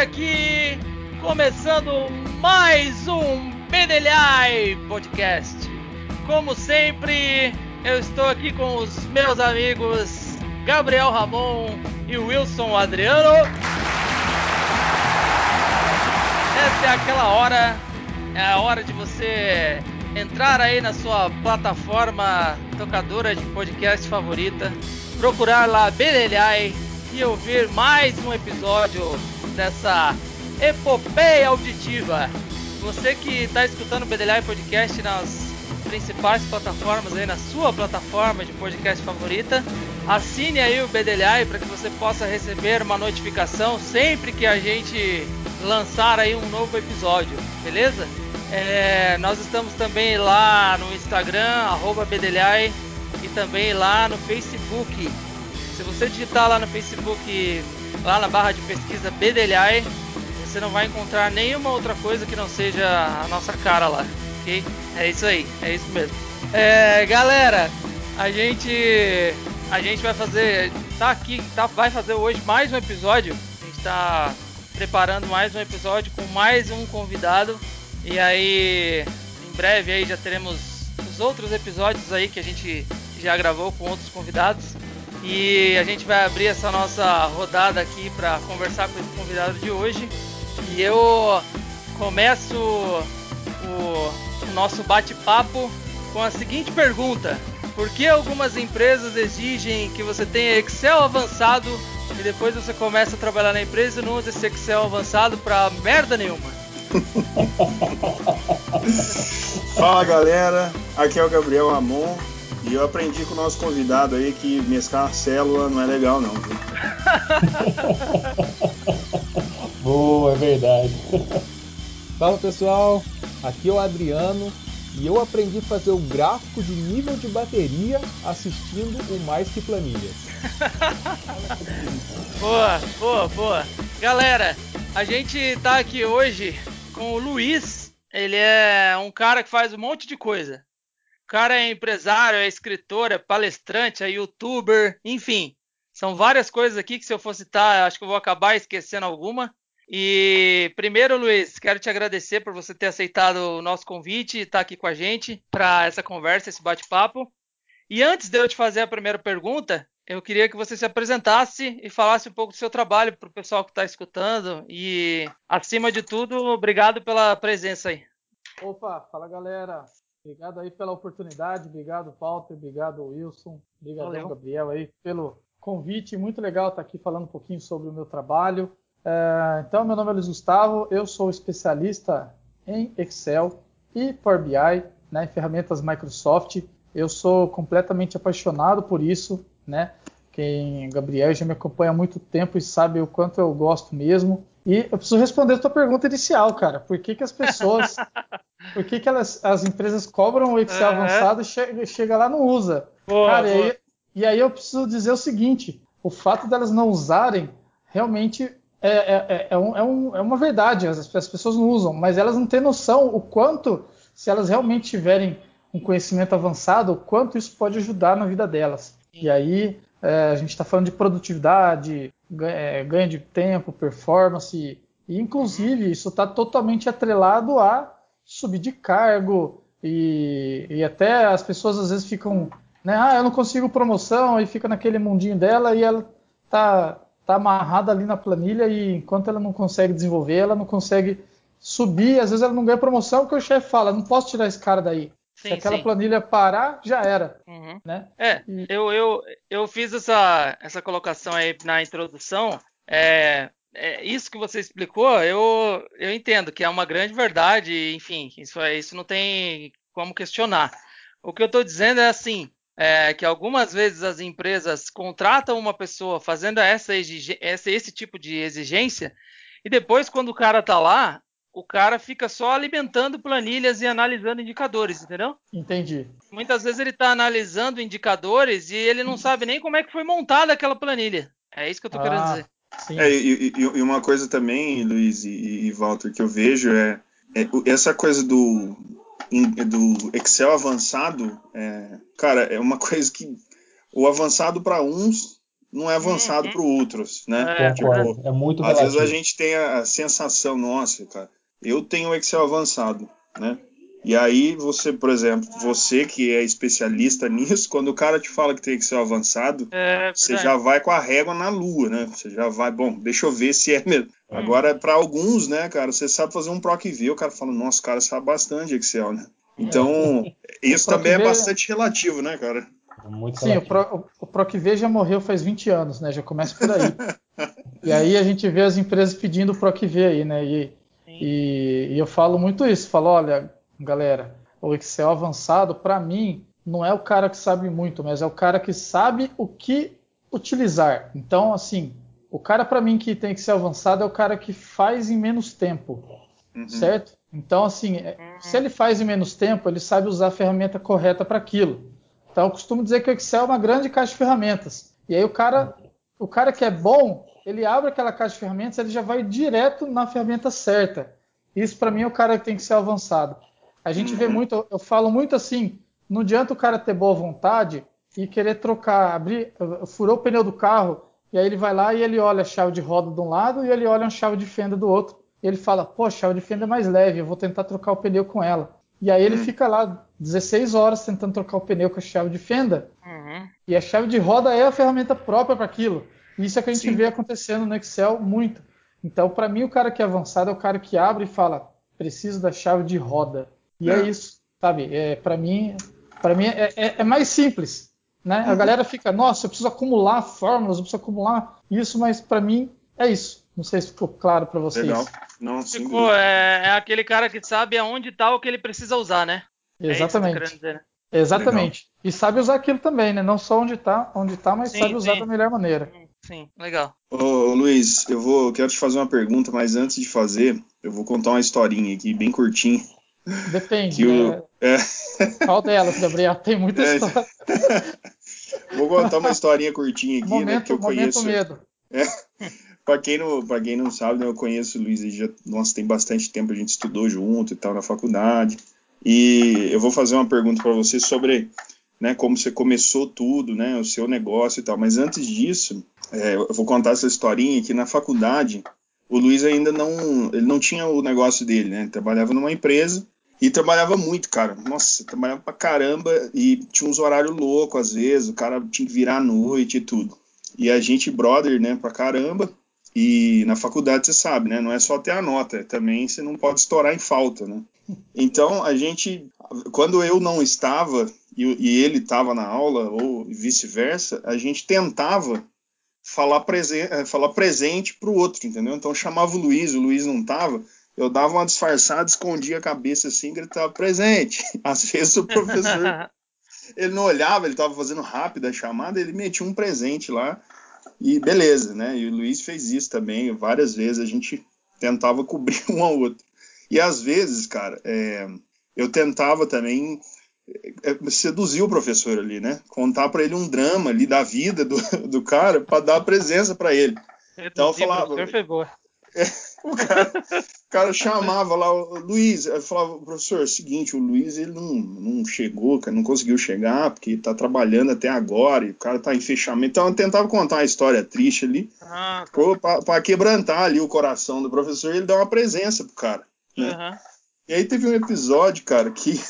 aqui, começando mais um Bedelhai Podcast. Como sempre, eu estou aqui com os meus amigos Gabriel Ramon e Wilson Adriano. Essa é aquela hora, é a hora de você entrar aí na sua plataforma tocadora de podcast favorita, procurar lá Bedelhai e ouvir mais um episódio dessa epopeia auditiva. Você que está escutando o Bedelhai Podcast nas principais plataformas aí, na sua plataforma de podcast favorita, assine aí o Bedelhai para que você possa receber uma notificação sempre que a gente lançar aí um novo episódio, beleza? É, nós estamos também lá no Instagram, arroba Bedelhai, e também lá no Facebook. Se você digitar lá no Facebook, lá na barra de pesquisa Bedelhai, você não vai encontrar nenhuma outra coisa que não seja a nossa cara lá, ok? É isso aí, é isso mesmo. É, galera, a gente a gente vai fazer, tá aqui, tá, vai fazer hoje mais um episódio. A gente está preparando mais um episódio com mais um convidado. E aí, em breve aí já teremos os outros episódios aí que a gente já gravou com outros convidados. E a gente vai abrir essa nossa rodada aqui para conversar com esse convidado de hoje. E eu começo o, o nosso bate-papo com a seguinte pergunta: Por que algumas empresas exigem que você tenha Excel avançado e depois você começa a trabalhar na empresa e não usa esse Excel avançado para merda nenhuma? Fala galera, aqui é o Gabriel Ramon e eu aprendi com o nosso convidado aí que mesclar célula não é legal não. Viu? Boa, é verdade. Fala pessoal, aqui é o Adriano e eu aprendi a fazer o gráfico de nível de bateria assistindo o Mais Que Planilhas. boa, boa, boa. Galera, a gente tá aqui hoje com o Luiz. Ele é um cara que faz um monte de coisa. Cara é empresário, é escritor, é palestrante, é youtuber, enfim. São várias coisas aqui que se eu for citar, acho que eu vou acabar esquecendo alguma. E primeiro, Luiz, quero te agradecer por você ter aceitado o nosso convite e estar aqui com a gente para essa conversa, esse bate-papo. E antes de eu te fazer a primeira pergunta, eu queria que você se apresentasse e falasse um pouco do seu trabalho para o pessoal que está escutando. E, acima de tudo, obrigado pela presença aí. Opa, fala galera. Obrigado aí pela oportunidade. Obrigado, Walter. Obrigado, Wilson. Obrigado, Gabriel, aí pelo convite. Muito legal estar aqui falando um pouquinho sobre o meu trabalho. É, então, meu nome é Luiz Gustavo. Eu sou especialista em Excel e Power BI, né, em ferramentas Microsoft. Eu sou completamente apaixonado por isso, né? Quem Gabriel já me acompanha há muito tempo e sabe o quanto eu gosto mesmo. E eu preciso responder a tua pergunta inicial, cara. Por que, que as pessoas. por que, que elas, as empresas cobram o Excel uhum. avançado e chega, chega lá e não usa? Boa, cara, boa. E, aí, e aí eu preciso dizer o seguinte: o fato delas não usarem realmente é, é, é, é, um, é, um, é uma verdade. As, as pessoas não usam, mas elas não têm noção o quanto, se elas realmente tiverem um conhecimento avançado, o quanto isso pode ajudar na vida delas. E aí é, a gente está falando de produtividade, ganho, ganho de tempo, performance, e inclusive isso está totalmente atrelado a subir de cargo e, e, até as pessoas às vezes ficam, né, ah, eu não consigo promoção e fica naquele mundinho dela e ela tá tá amarrada ali na planilha e enquanto ela não consegue desenvolver, ela não consegue subir, às vezes ela não ganha promoção porque o chefe fala, não posso tirar esse cara daí. Sim, Se aquela sim. planilha parar, já era. Uhum. Né? É, eu, eu, eu fiz essa, essa colocação aí na introdução. É, é, isso que você explicou, eu, eu entendo que é uma grande verdade, enfim, isso, é, isso não tem como questionar. O que eu estou dizendo é assim, é, que algumas vezes as empresas contratam uma pessoa fazendo essa, essa, esse tipo de exigência, e depois, quando o cara está lá, o cara fica só alimentando planilhas e analisando indicadores, entendeu? Entendi. Muitas vezes ele está analisando indicadores e ele não sabe nem como é que foi montada aquela planilha. É isso que eu estou ah, querendo dizer. É, e, e, e, uma coisa também, Luiz e, e Walter, que eu vejo é, é essa coisa do, do Excel avançado, é, cara, é uma coisa que o avançado para uns não é avançado Uhum. para outros, né? É, Tipo, é muito às relativo. vezes a gente tem a sensação, nossa, cara, eu tenho Excel avançado, né? E aí você, por exemplo, você que é especialista nisso, quando o cara te fala que tem Excel avançado, É, você já vai com a régua na lua, né? Você já vai, bom, deixa eu ver se é mesmo. Hum. Agora, para alguns, né, cara, você sabe fazer um PROC V, o cara fala, nossa, o cara sabe bastante Excel, né? Então, isso PROC também é bastante relativo, né, cara? É muito Sim, o. Pro, o, o PROCV já morreu faz 20 anos, né? Já começa por aí. e aí a gente vê as empresas pedindo o PROCV aí, né? E, e, e eu falo muito isso. Falo, olha, galera, o Excel avançado, para mim, não é o cara que sabe muito, mas é o cara que sabe o que utilizar. Então, assim, o cara para mim que tem Excel avançado é o cara que faz em menos tempo, Uhum. certo? Então, assim, é- se ele faz em menos tempo, ele sabe usar a ferramenta correta para aquilo. Então, eu costumo dizer que o Excel é uma grande caixa de ferramentas. E aí o cara, o cara que é bom, ele abre aquela caixa de ferramentas, ele já vai direto na ferramenta certa. Isso para mim é o cara que tem que ser avançado. A gente vê Uhum. muito, eu- falo muito assim, não adianta o cara ter boa vontade e querer trocar, abrir, furou o pneu do carro, e aí ele vai lá e ele olha a chave de roda de um lado e ele olha a chave de fenda do outro. E ele fala, pô, a chave de fenda é mais leve, eu vou tentar trocar o pneu com ela. E aí ele Hum. fica lá 16 horas tentando trocar o pneu com a chave de fenda, Uhum. e a chave de roda é a ferramenta própria para aquilo. Isso é que a gente Sim. vê acontecendo no Excel muito. Então, para mim, o cara que é avançado é o cara que abre e fala: preciso da chave de roda. E é, É. isso, sabe? É, para mim, para mim é, é- é mais simples. Né? A Uhum. galera fica: nossa, eu preciso acumular fórmulas, eu preciso acumular isso, mas para mim é isso. Não sei se ficou claro para vocês. Legal. Não, Ficou, é, é aquele cara que sabe aonde tá o que ele precisa usar, né? É isso que Exatamente. dizer, né? Exatamente. E sabe usar aquilo também, né? Não só onde tá, onde tá, mas Sim, sabe usar sim. da melhor maneira. Sim, legal. Ô, ô, Luiz, eu vou, eu quero te fazer uma pergunta, mas antes de fazer, eu vou contar uma historinha aqui, bem curtinha. Depende. Que o, né? é, Qual delas, Gabriel? Tem muita É, história. vou contar uma historinha curtinha aqui, né? Momento, Porque eu momento conheço. medo. Pra quem, não, pra quem não sabe, né, eu conheço o Luiz, já, nossa, tem bastante tempo, a gente estudou junto e tal na faculdade. E eu vou fazer uma pergunta para você sobre né, como você começou tudo, né, o seu negócio e tal. Mas antes disso, é, eu vou contar essa historinha que na faculdade o Luiz ainda não, ele não tinha o negócio dele, né? Trabalhava numa empresa e trabalhava muito, cara. Nossa, trabalhava pra caramba e tinha uns horários loucos às vezes, o cara tinha que virar à noite e tudo. E a gente, brother, né, pra caramba. E na faculdade você sabe, né? Não é só ter a nota, é também você não pode estourar em falta, né? Então a gente, quando eu não estava e, e ele estava na aula ou vice-versa, a gente tentava falar, presen falar presente para o outro, entendeu? Então eu chamava o Luiz, o Luiz não estava, eu dava uma disfarçada, escondia a cabeça assim, gritava presente. Às vezes o professor ele não olhava, ele estava fazendo rápido a chamada, ele metia um presente lá e beleza, né? E o Luiz fez isso também, várias vezes a gente tentava cobrir um ao outro. E às vezes, cara, é, eu tentava também é, seduzir o professor ali, né? Contar para ele um drama ali da vida do, do cara para dar presença para ele. Então eu falava- professor foi boa. O cara, o cara chamava lá o Luiz, eu falava, professor, é o seguinte, o Luiz ele não, não chegou, cara, não conseguiu chegar, porque tá trabalhando até agora, e o cara tá em fechamento. Então eu tentava contar uma história triste ali, Ah, tá. pra quebrantar ali o coração do professor e ele dar uma presença pro cara. né? Aham. E aí teve um episódio, cara, que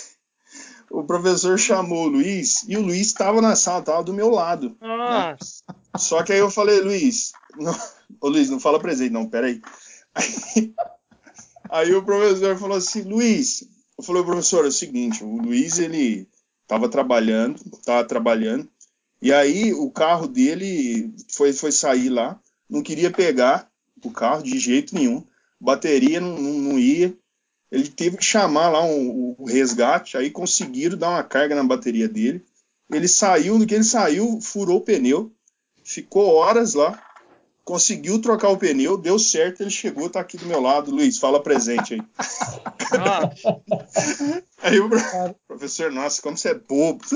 o professor chamou o Luiz e o Luiz estava na sala, tava do meu lado. Nossa. Só que aí eu falei, Luiz, não, ô Luiz, não fala presente, não, peraí. Aí, aí o professor falou assim, Luiz, eu falei, professor, é o seguinte, o Luiz, ele tava trabalhando, tava trabalhando, e aí o carro dele foi, foi sair lá, não queria pegar o carro de jeito nenhum, bateria não, não, não ia, ele teve que chamar lá um, o resgate, aí conseguiram dar uma carga na bateria dele, ele saiu, no que ele saiu, furou o pneu, ficou horas lá, conseguiu trocar o pneu, deu certo, ele chegou, tá aqui do meu lado. Luiz, fala presente aí. Nossa. Aí o pro- professor, nossa, como você é bobo.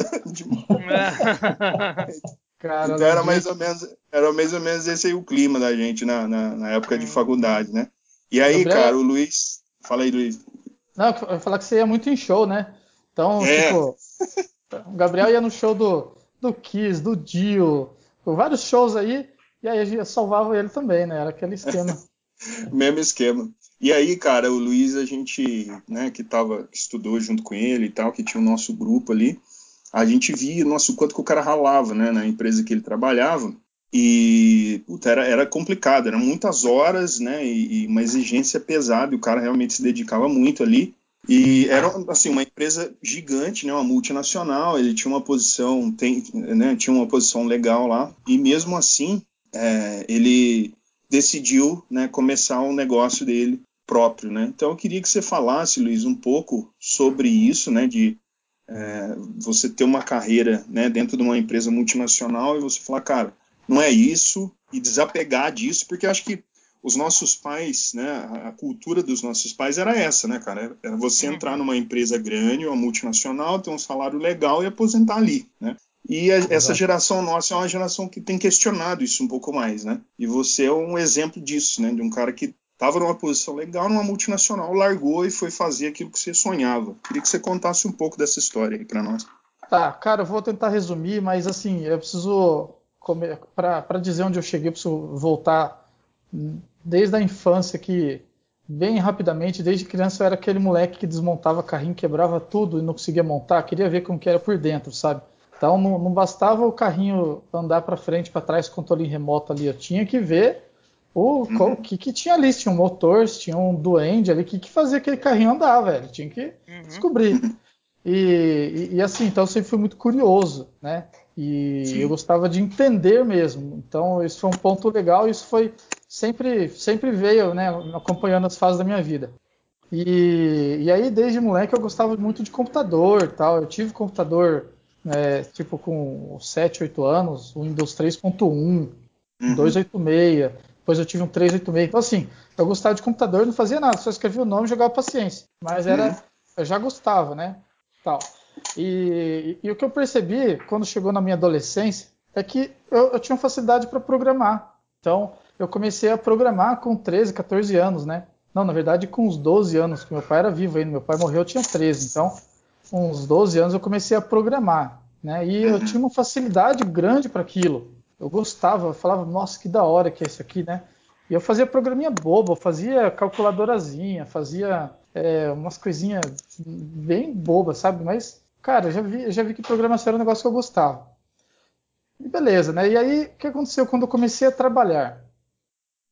Cara, então era mais ou menos, era mais ou menos esse aí o clima da gente na, na, na época de Hum. faculdade, né? E aí, cara, o Luiz. Fala aí, Luiz. Não, eu ia falar que você ia muito em show, né? Então, É. tipo, o Gabriel ia no show do, do Kiss, do Dio, vários shows aí, e aí eu salvava ele também, né? Era aquele esquema. Mesmo esquema. E aí, cara, o Luiz, a gente, né, que tava, que estudou junto com ele e tal, que tinha o nosso grupo ali, a gente via, nosso, quanto que o cara ralava, né, na empresa que ele trabalhava. E puta, era, era complicado, eram muitas horas, né? E, e, uma exigência pesada, e o cara realmente se dedicava muito ali. E era assim uma empresa gigante, né, uma multinacional. Ele tinha uma posição, tem, né, tinha uma posição legal lá. E mesmo assim, é, ele decidiu, né, começar um negócio dele próprio, né? Então eu queria que você falasse, Luiz, um pouco sobre isso, né, de é, você ter uma carreira, né, dentro de uma empresa multinacional e você falar, cara, não é isso e desapegar disso, porque acho que os nossos pais, né, a cultura dos nossos pais era essa, né, cara? Era você uhum. entrar numa empresa grande, uma multinacional, ter um salário legal e aposentar ali, né? E a, essa geração nossa é uma geração que tem questionado isso um pouco mais, né? E você é um exemplo disso, né? De um cara que estava numa posição legal numa multinacional, largou e foi fazer aquilo que você sonhava. Queria que você contasse um pouco dessa história aí para nós. Tá, cara, eu vou tentar resumir, mas assim, eu preciso para dizer onde eu cheguei, eu preciso voltar desde a infância que bem rapidamente, desde criança eu era aquele moleque que desmontava carrinho, quebrava tudo e não conseguia montar, queria ver como que era por dentro, sabe? Então não, não bastava o carrinho andar para frente, para trás, controle remoto ali, eu tinha que ver o, uhum. que, que tinha ali, se tinha um motor, se tinha um duende ali, o que, que fazia aquele carrinho andar, velho, tinha que uhum. descobrir. E, e, e, assim, então eu sempre fui muito curioso, né? E Sim. eu gostava de entender mesmo. Então, isso foi um ponto legal. Isso foi sempre, sempre veio, né, acompanhando as fases da minha vida. E, e aí, desde moleque, eu gostava muito de computador, tal. Eu tive computador, é, tipo, com 7, 8 anos, Windows 3.1, uhum. 286. Depois eu tive um 386. Então, assim, eu gostava de computador, não fazia nada, só escrevia o nome e jogava paciência. Mas era, uhum. eu já gostava, né? Tal. E, e, o que eu percebi quando chegou na minha adolescência é que eu, eu tinha facilidade para programar. Então, eu comecei a programar com 13, 14 anos, né? Não, na verdade, com uns 12 anos, que meu pai era vivo ainda. Meu pai morreu, eu tinha 13. Então, uns 12 anos, eu comecei a programar. Né? E eu tinha uma facilidade grande para aquilo. Eu gostava, eu falava, nossa, que da hora que é isso aqui, né? E eu fazia programinha boba, fazia calculadorazinha, fazia é, umas coisinhas bem bobas, sabe? Mas cara, já vi, já vi que programação era um negócio que eu gostava. E beleza, né? E aí, o que aconteceu quando eu comecei a trabalhar?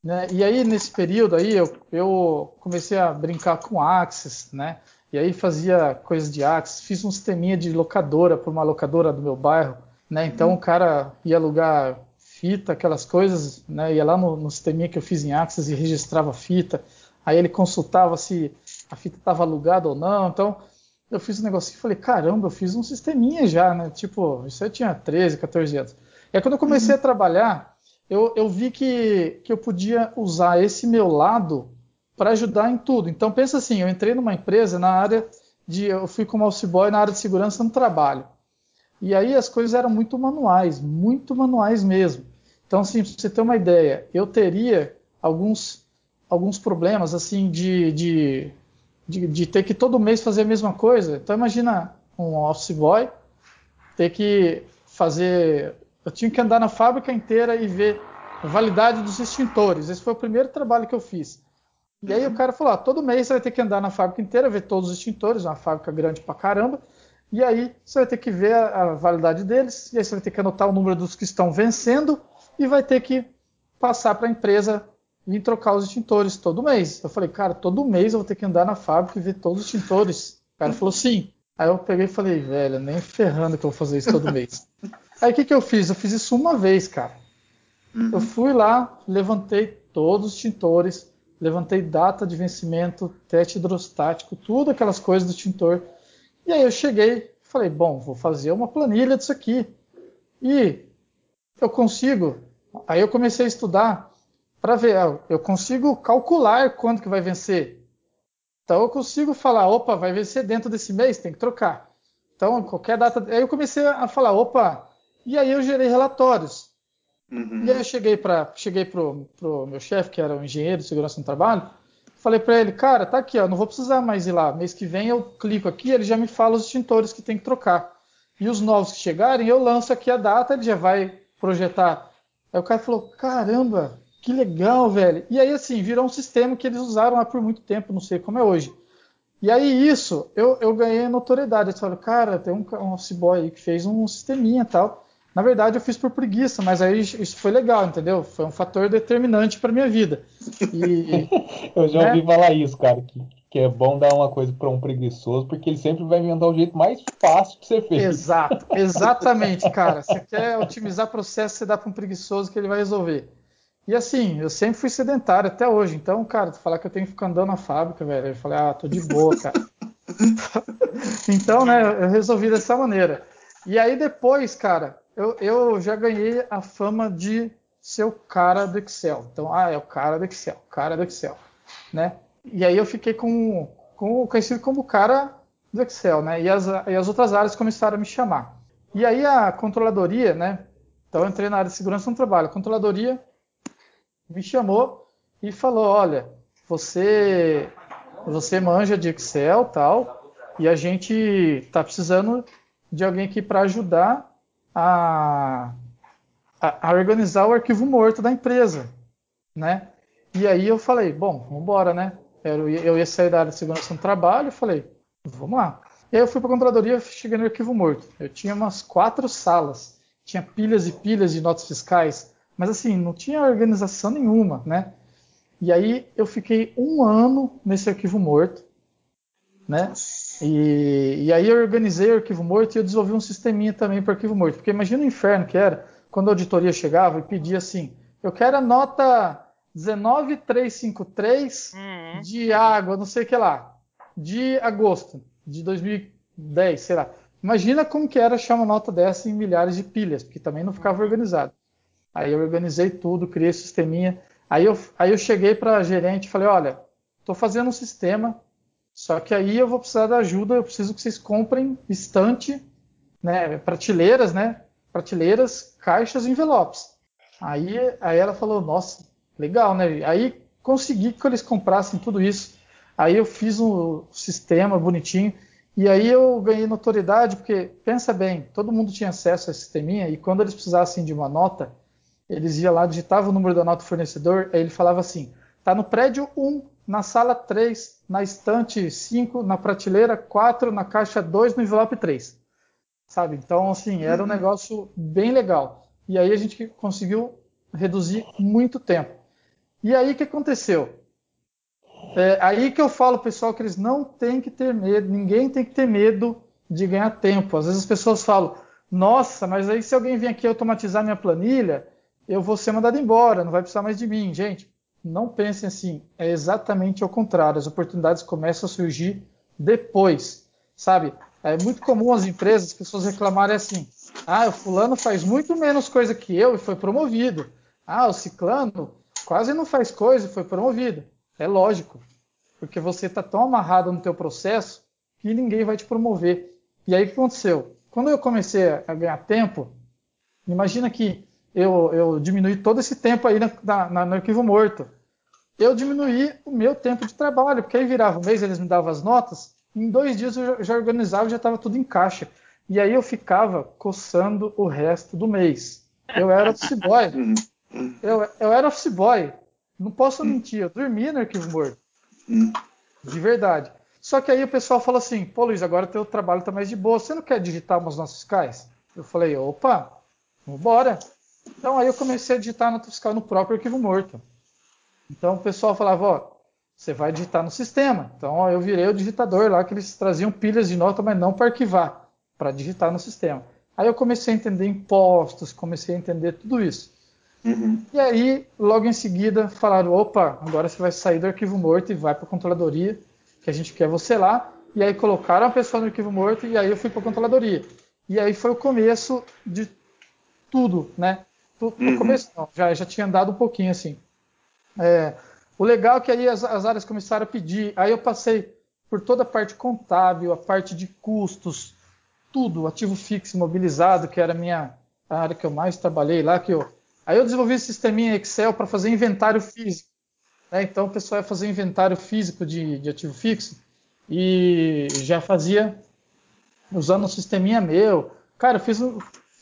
Né? E aí, nesse período aí, eu, eu comecei a brincar com Axis, né? E aí fazia coisas de Axis, fiz um sisteminha de locadora para uma locadora do meu bairro, né? Então uhum. o cara ia alugar fita, aquelas coisas, né? Ia lá no, no sisteminha que eu fiz em Axis e registrava a fita. Aí ele consultava se a fita estava alugada ou não. Então eu fiz um negocinho e falei, caramba, eu fiz um sisteminha já, né? Tipo, isso aí tinha 13, 14 anos. E aí quando eu comecei uhum. a trabalhar, eu, eu vi que, que eu podia usar esse meu lado para ajudar em tudo. Então pensa assim, eu entrei numa empresa na área de, eu fui como office boy na área de segurança no trabalho. E aí as coisas eram muito manuais, muito manuais mesmo. Então, assim, para você ter uma ideia, eu teria alguns, alguns problemas assim de, de de, de, ter que todo mês fazer a mesma coisa. Então imagina um office boy ter que fazer. Eu tinha que andar na fábrica inteira e ver a validade dos extintores. Esse foi o primeiro trabalho que eu fiz. E aí o cara falou: ah, todo mês você vai ter que andar na fábrica inteira, ver todos os extintores, uma fábrica grande pra caramba. E aí você vai ter que ver a, a validade deles, e aí você vai ter que anotar o número dos que estão vencendo e vai ter que passar para a empresa vim trocar os extintores todo mês. Eu falei, cara, todo mês eu vou ter que andar na fábrica e ver todos os extintores. O cara falou, sim. Aí eu peguei e falei, velho, nem ferrando que eu vou fazer isso todo mês. Aí o que, que eu fiz? Eu fiz isso uma vez, cara. Uhum. Eu fui lá, levantei todos os extintores, levantei data de vencimento, teste hidrostático, tudo aquelas coisas do extintor. E aí eu cheguei, falei, bom, vou fazer uma planilha disso aqui. E eu consigo. Aí eu comecei a estudar para ver, eu consigo calcular quanto que vai vencer. Então eu consigo falar, opa, vai vencer dentro desse mês, tem que trocar. Então qualquer data, aí eu comecei a falar, opa, e aí eu gerei relatórios. Uhum. E aí eu cheguei para cheguei pro, pro meu chefe, que era o um engenheiro de segurança no trabalho, falei para ele, cara, tá aqui, ó, não vou precisar mais ir lá. Mês que vem eu clico aqui, ele já me fala os extintores que tem que trocar. E os novos que chegarem, eu lanço aqui a data, ele já vai projetar. Aí o cara falou, caramba, que legal, velho. E aí, assim, virou um sistema que eles usaram lá por muito tempo, não sei como é hoje. E aí, isso, eu, eu ganhei notoriedade. Eles falaram, cara, tem um, um office boy aí que fez um sisteminha e tal. Na verdade, eu fiz por preguiça, mas aí isso foi legal, entendeu? Foi um fator determinante para minha vida. E, eu já ouvi né? falar isso, cara, que, que é bom dar uma coisa para um preguiçoso, porque ele sempre vai inventar o jeito mais fácil de ser feito. Exato, exatamente, cara. Você quer otimizar processo, você dá para um preguiçoso que ele vai resolver. E assim, eu sempre fui sedentário até hoje. Então, cara, falar que eu tenho que ficar andando na fábrica, velho. Eu falei, ah, tô de boa, cara. então, né, eu resolvi dessa maneira. E aí depois, cara, eu, eu já ganhei a fama de ser o cara do Excel. Então, ah, é o cara do Excel, cara do Excel, né? E aí eu fiquei com, com conhecido como o cara do Excel, né? E as, e as outras áreas começaram a me chamar. E aí a controladoria, né? Então eu entrei na área de segurança no trabalho. A controladoria me chamou e falou: olha, você você manja de Excel tal, e a gente está precisando de alguém aqui para ajudar a, a, a, organizar o arquivo morto da empresa, né? E aí eu falei, bom, vamos embora, né? Eu, eu ia sair da área de segurança no trabalho, eu falei, vamos lá. E aí eu fui para a controladoria, cheguei no arquivo morto. Eu tinha umas quatro salas, tinha pilhas e pilhas de notas fiscais, mas assim, não tinha organização nenhuma, né? E aí eu fiquei um ano nesse arquivo morto, né? E, e aí eu organizei o arquivo morto e eu desenvolvi um sisteminha também para o arquivo morto. Porque imagina o inferno que era quando a auditoria chegava e pedia assim: eu quero a nota 19353 uhum. de água, não sei o que lá, de agosto de 2010, sei lá. Imagina como que era achar uma nota dessa em milhares de pilhas, porque também não ficava organizado. Aí eu organizei tudo, criei o sisteminha. Aí eu, aí eu cheguei para a gerente e falei, olha, estou fazendo um sistema, só que aí eu vou precisar da ajuda, eu preciso que vocês comprem estante, né, prateleiras, né, prateleiras, caixas e envelopes. Aí, aí ela falou, nossa, legal, né? Aí consegui que eles comprassem tudo isso. Aí eu fiz um sistema bonitinho. E aí eu ganhei notoriedade, porque, pensa bem, todo mundo tinha acesso a esse sisteminha, e quando eles precisassem de uma nota, eles iam lá, digitavam o número da nota do fornecedor, aí ele falava assim: está no prédio 1, na sala 3, na estante 5, na prateleira 4, na caixa 2, no envelope 3. Sabe? Então, assim, era um uhum. negócio bem legal. E aí a gente conseguiu reduzir muito tempo. E aí o que aconteceu? É aí que eu falo, pessoal, que eles não têm que ter medo, ninguém tem que ter medo de ganhar tempo. Às vezes as pessoas falam, nossa, mas aí se alguém vir aqui automatizar minha planilha, eu vou ser mandado embora, não vai precisar mais de mim. Gente, não pensem assim. É exatamente ao contrário. As oportunidades começam a surgir depois, sabe? É muito comum as empresas, as pessoas reclamarem assim: ah, o fulano faz muito menos coisa que eu e foi promovido. Ah, o ciclano quase não faz coisa e foi promovido. É lógico, porque você está tão amarrado no teu processo que ninguém vai te promover. E aí o que aconteceu? Quando eu comecei a ganhar tempo, imagina que eu, eu diminuí todo esse tempo aí na, na, no arquivo morto. Eu diminuí o meu tempo de trabalho, porque aí virava um mês, eles me davam as notas, em dois dias eu já organizava já estava tudo em caixa. E aí eu ficava coçando o resto do mês. Eu era office boy. Eu, eu era office boy. Não posso mentir, eu dormia no arquivo morto. De verdade. Só que aí o pessoal fala assim, pô Luiz, agora teu trabalho está mais de boa, você não quer digitar umas notas fiscais? Eu falei, opa, vambora. Então aí eu comecei a digitar a nota fiscal no próprio arquivo morto. Então o pessoal falava, ó, você vai digitar no sistema. Então ó, eu virei o digitador lá que eles traziam pilhas de nota, mas não para arquivar, para digitar no sistema. Aí eu comecei a entender impostos, comecei a entender tudo isso. Uhum. E aí, logo em seguida, falaram: opa, agora você vai sair do arquivo morto e vai para a controladoria, que a gente quer você lá. E aí colocaram a pessoa no arquivo morto e aí eu fui para a controladoria. E aí foi o começo de tudo, né? No uhum. começo não, já, já tinha andado um pouquinho assim. É, o legal é que aí as, as, áreas começaram a pedir, aí eu passei por toda a parte contábil, a parte de custos, tudo, ativo fixo imobilizado, que era a minha a área que eu mais trabalhei lá, que eu, aí eu desenvolvi esse sisteminha Excel para fazer inventário físico. Né? Então o pessoal ia fazer inventário físico de, de ativo fixo e já fazia usando um sisteminha meu. Cara, eu fiz,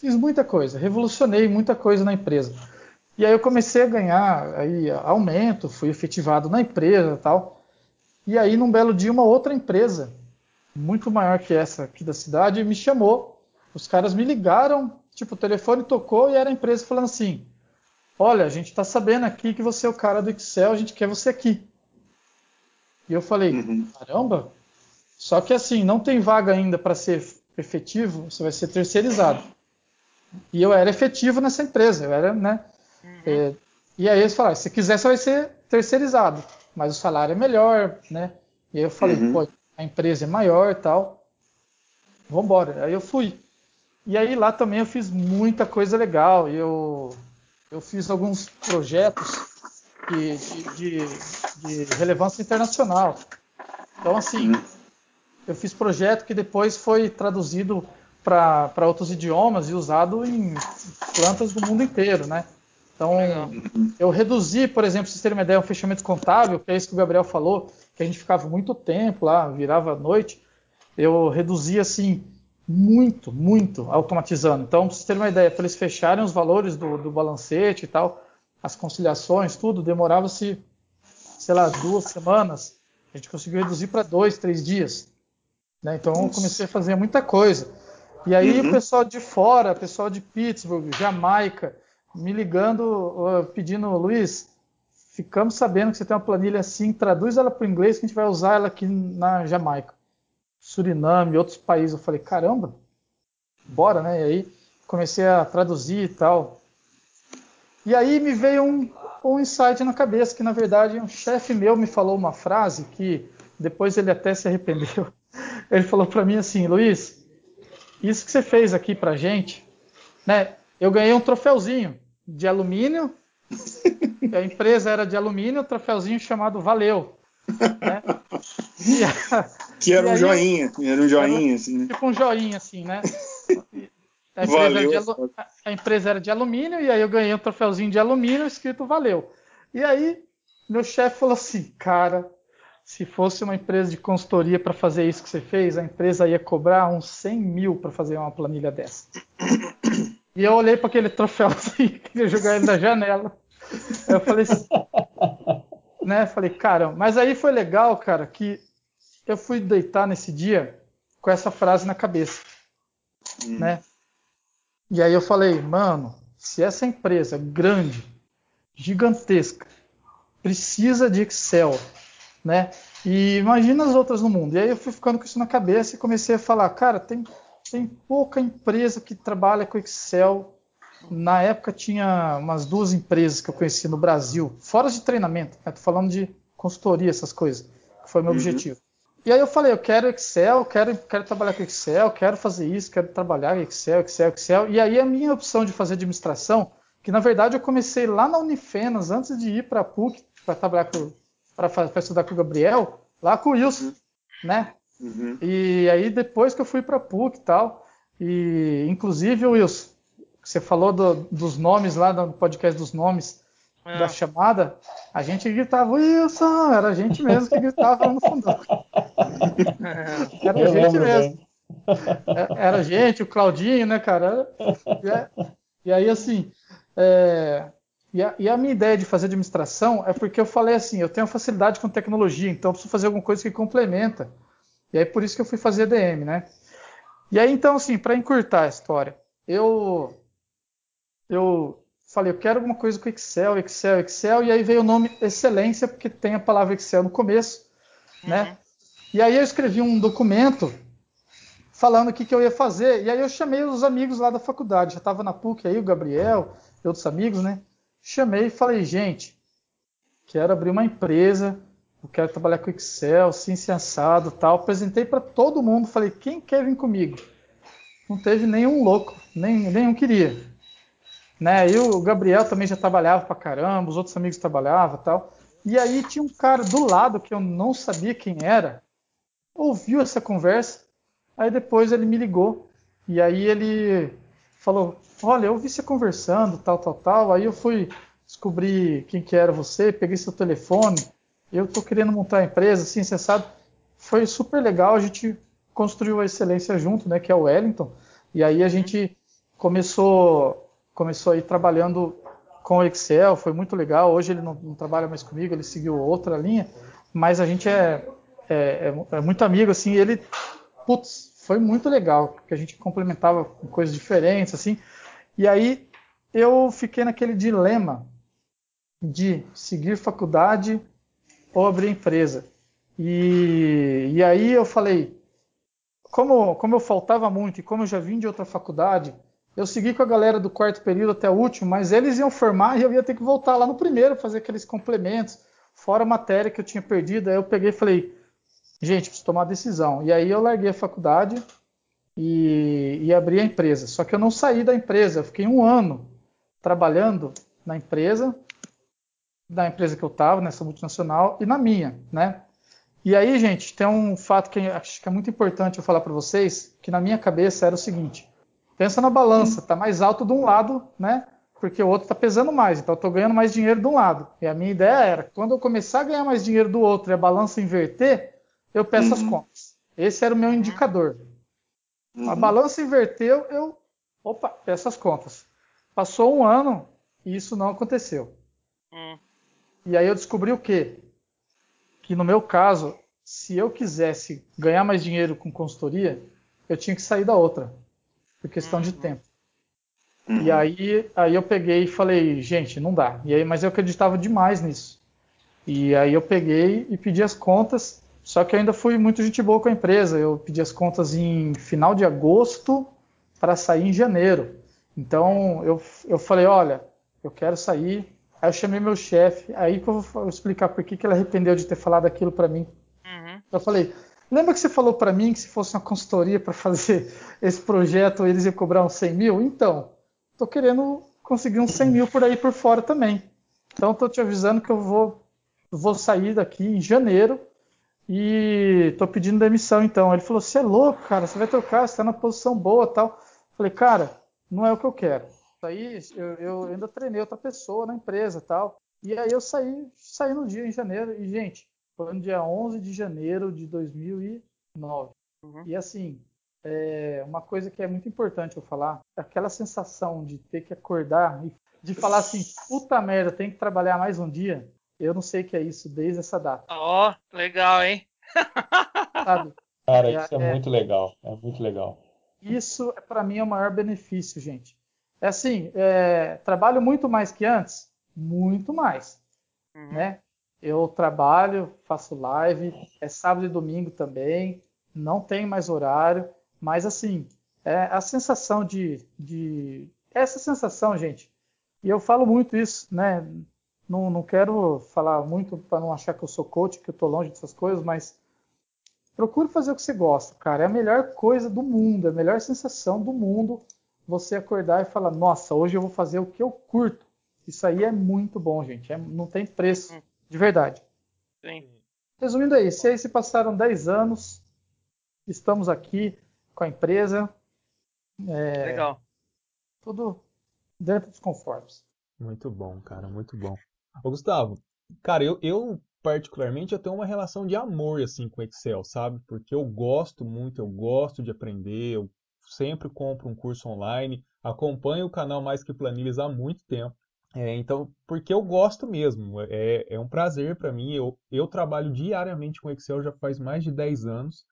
fiz muita coisa, revolucionei muita coisa na empresa. E aí eu comecei a ganhar aí, aumento, fui efetivado na empresa e tal. E aí, num belo dia, uma outra empresa, muito maior que essa aqui da cidade, me chamou. Os caras me ligaram, tipo, o telefone tocou e era a empresa falando assim: Olha, a gente está sabendo aqui que você é o cara do Excel, a gente quer você aqui. E eu falei: uhum. Caramba! Só que assim, não tem vaga ainda para ser efetivo, você vai ser terceirizado. E eu era efetivo nessa empresa, eu era, né? Uhum. É, e aí eles falaram, se quiser você vai ser terceirizado, mas o salário é melhor, né? E aí eu falei, uhum. pô, a empresa é maior e tal, vamos embora. Aí eu fui. E aí lá também eu fiz muita coisa legal. Eu, eu fiz alguns projetos de, de, de, de relevância internacional. Então, assim, uhum. eu fiz projeto que depois foi traduzido para outros idiomas e usado em plantas do mundo inteiro, né? Então, eu reduzi, por exemplo, se vocês terem uma ideia, um fechamento contábil, que é isso que o Gabriel falou, que a gente ficava muito tempo lá, virava noite, eu reduzi assim, muito, muito automatizando. Então, para vocês terem uma ideia, para eles fecharem os valores do, do balancete e tal, as conciliações, tudo, demorava-se, sei lá, duas semanas. A gente conseguiu reduzir para dois, três dias. Né? Então, eu comecei a fazer muita coisa. E aí, uhum. o pessoal de fora, pessoal de Pittsburgh, Jamaica, me ligando, pedindo, Luiz, ficamos sabendo que você tem uma planilha assim, traduz ela para o inglês que a gente vai usar ela aqui na Jamaica, Suriname, outros países. Eu falei, caramba, bora, né? E aí comecei a traduzir e tal. E aí me veio um, um insight na cabeça, que na verdade um chefe meu me falou uma frase que depois ele até se arrependeu. Ele falou para mim assim, Luiz, isso que você fez aqui para gente, né? eu ganhei um troféuzinho de alumínio. a empresa era de alumínio, um troféuzinho chamado Valeu. Né? A, que era um joinha, era um joinha, assim, né? Tipo um joinha, assim, né? A empresa, Valeu. Alu... a empresa era de alumínio e aí eu ganhei um troféuzinho de alumínio escrito Valeu. E aí meu chefe falou assim, cara, se fosse uma empresa de consultoria para fazer isso que você fez, a empresa ia cobrar uns 100 mil para fazer uma planilha dessa. E eu olhei para aquele troféuzinho, queria jogar ele na janela. Eu falei assim, né? Falei, cara, mas aí foi legal, cara, que eu fui deitar nesse dia com essa frase na cabeça, hum. né? E aí eu falei, mano, se essa empresa grande, gigantesca, precisa de Excel, né? E imagina as outras no mundo. E aí eu fui ficando com isso na cabeça e comecei a falar, cara, tem tem pouca empresa que trabalha com Excel. Na época tinha umas duas empresas que eu conheci no Brasil, fora de treinamento, né? falando de consultoria, essas coisas, que foi meu uhum. objetivo. E aí eu falei, eu quero Excel, quero, quero trabalhar com Excel, quero fazer isso, quero trabalhar Excel, Excel, Excel. E aí a minha opção de fazer administração, que na verdade eu comecei lá na Unifenas, antes de ir para a PUC, para trabalhar para estudar com o Gabriel, lá com o Wilson, uhum. né? Uhum. E aí depois que eu fui para a PUC e tal, e inclusive, Wilson, você falou do, dos nomes lá no podcast dos nomes é. da chamada, a gente gritava Wilson, era a gente mesmo que gritava no fundão. Era a gente mesmo. É, era a gente, o Claudinho, né, cara? E, aí, assim, é, e, a, e, a, minha ideia de fazer administração é porque eu falei assim, eu tenho facilidade com tecnologia, então eu preciso fazer alguma coisa que complementa. E aí por isso que eu fui fazer DM, né? E aí então assim, para encurtar a história, eu eu falei, eu quero alguma coisa com Excel, Excel, Excel, e aí veio o nome Excelência porque tem a palavra Excel no começo, né? uhum. né? E aí eu escrevi um documento falando o que, que eu ia fazer, e aí eu chamei os amigos lá da faculdade, já estava na PUC aí, o Gabriel e outros amigos, né? Chamei e falei, gente, quero abrir uma empresa eu quero trabalhar com Excel, sim, assado, tal. Apresentei para todo mundo, falei, quem quer vir comigo? Não teve nenhum louco, nem, nenhum queria. Né? E o Gabriel também já trabalhava para caramba, os outros amigos trabalhavam tal. E aí tinha um cara do lado que eu não sabia quem era, ouviu essa conversa, aí depois ele me ligou. E aí ele falou, olha, eu ouvi você conversando, tal, tal, tal. Aí eu fui descobrir quem que era você, peguei seu telefone, eu estou querendo montar a empresa, assim, você sabe, foi super legal, a gente construiu a excelência junto, né, que é o Wellington, e aí a gente começou começou aí trabalhando com o Excel, foi muito legal. Hoje ele não, não trabalha mais comigo, ele seguiu outra linha, mas a gente é, é, é, é muito amigo, assim. Ele, putz, foi muito legal, porque a gente complementava com coisas diferentes, assim. E aí eu fiquei naquele dilema de seguir faculdade ou abrir empresa. E, e aí eu falei, como, como eu faltava muito e como eu já vim de outra faculdade, eu segui com a galera do quarto período até o último, mas eles iam formar e eu ia ter que voltar lá no primeiro, fazer aqueles complementos, fora a matéria que eu tinha perdido. Aí eu peguei e falei, gente, preciso tomar decisão. E aí eu larguei a faculdade e, e abri a empresa. Só que eu não saí da empresa, eu fiquei um ano trabalhando na empresa, na empresa que eu estava, nessa multinacional, e na minha, né? E aí, gente, tem um fato que acho que é muito importante eu falar para vocês, que na minha cabeça era o seguinte: pensa na balança, tá mais alto de um lado, né? Porque o outro está pesando mais, então eu estou ganhando mais dinheiro de um lado. E a minha ideia era, quando eu começar a ganhar mais dinheiro do outro e a balança inverter, eu peço uhum. as contas. Esse era o meu indicador. Uhum. A balança inverteu, eu, opa, peço as contas. Passou um ano e isso não aconteceu. Uhum. E aí eu descobri o quê? que no meu caso, se eu quisesse ganhar mais dinheiro com consultoria, eu tinha que sair da outra, por questão uhum. de tempo. Uhum. E aí, aí eu peguei e falei, gente, não dá. E aí, mas eu acreditava demais nisso. E aí eu peguei e pedi as contas, só que eu ainda fui muito gente boa com a empresa. Eu pedi as contas em final de agosto para sair em janeiro. Então eu, eu falei, olha, eu quero sair, Aí eu chamei meu chefe, aí que eu vou explicar por que, que ele arrependeu de ter falado aquilo para mim. Uhum. Eu falei, lembra que você falou para mim que se fosse uma consultoria para fazer esse projeto eles iam cobrar uns 100 mil? Então, tô querendo conseguir uns 100 mil por aí por fora também. Então, tô te avisando que eu vou, vou sair daqui em janeiro e tô pedindo demissão então. Ele falou, você é louco, cara, você vai trocar, você tá na posição boa tal. Falei, cara, não é o que eu quero aí eu, eu ainda treinei outra pessoa na empresa tal. E aí eu saí, saí no dia em janeiro. E, gente, foi no dia 11 de janeiro de 2009. Uhum. E assim, é uma coisa que é muito importante eu falar, aquela sensação de ter que acordar e de falar assim, puta merda, tem que trabalhar mais um dia. Eu não sei o que é isso desde essa data. Ó, oh, legal, hein? Sabe? Cara, isso é, é, muito legal. É muito legal. Isso, para mim, é o maior benefício, gente. É assim, é, trabalho muito mais que antes? Muito mais. Uhum. Né? Eu trabalho, faço live, é sábado e domingo também, não tem mais horário, mas assim, é a sensação de, de. Essa sensação, gente, e eu falo muito isso, né? Não, não quero falar muito para não achar que eu sou coach, que eu estou longe dessas coisas, mas procure fazer o que você gosta, cara. É a melhor coisa do mundo, é a melhor sensação do mundo você acordar e falar, nossa, hoje eu vou fazer o que eu curto. Isso aí é muito bom, gente. É, não tem preço, hum. de verdade. Sim. Resumindo aí, se aí se passaram 10 anos, estamos aqui com a empresa. É, Legal. Tudo dentro dos conformes. Muito bom, cara, muito bom. Ô, Gustavo, cara, eu, eu particularmente eu tenho uma relação de amor assim com Excel, sabe? Porque eu gosto muito, eu gosto de aprender, eu sempre compro um curso online, acompanho o canal Mais Que Planilhas há muito tempo. É, então, porque eu gosto mesmo, é, é um prazer para mim. Eu, eu trabalho diariamente com Excel já faz mais de 10 anos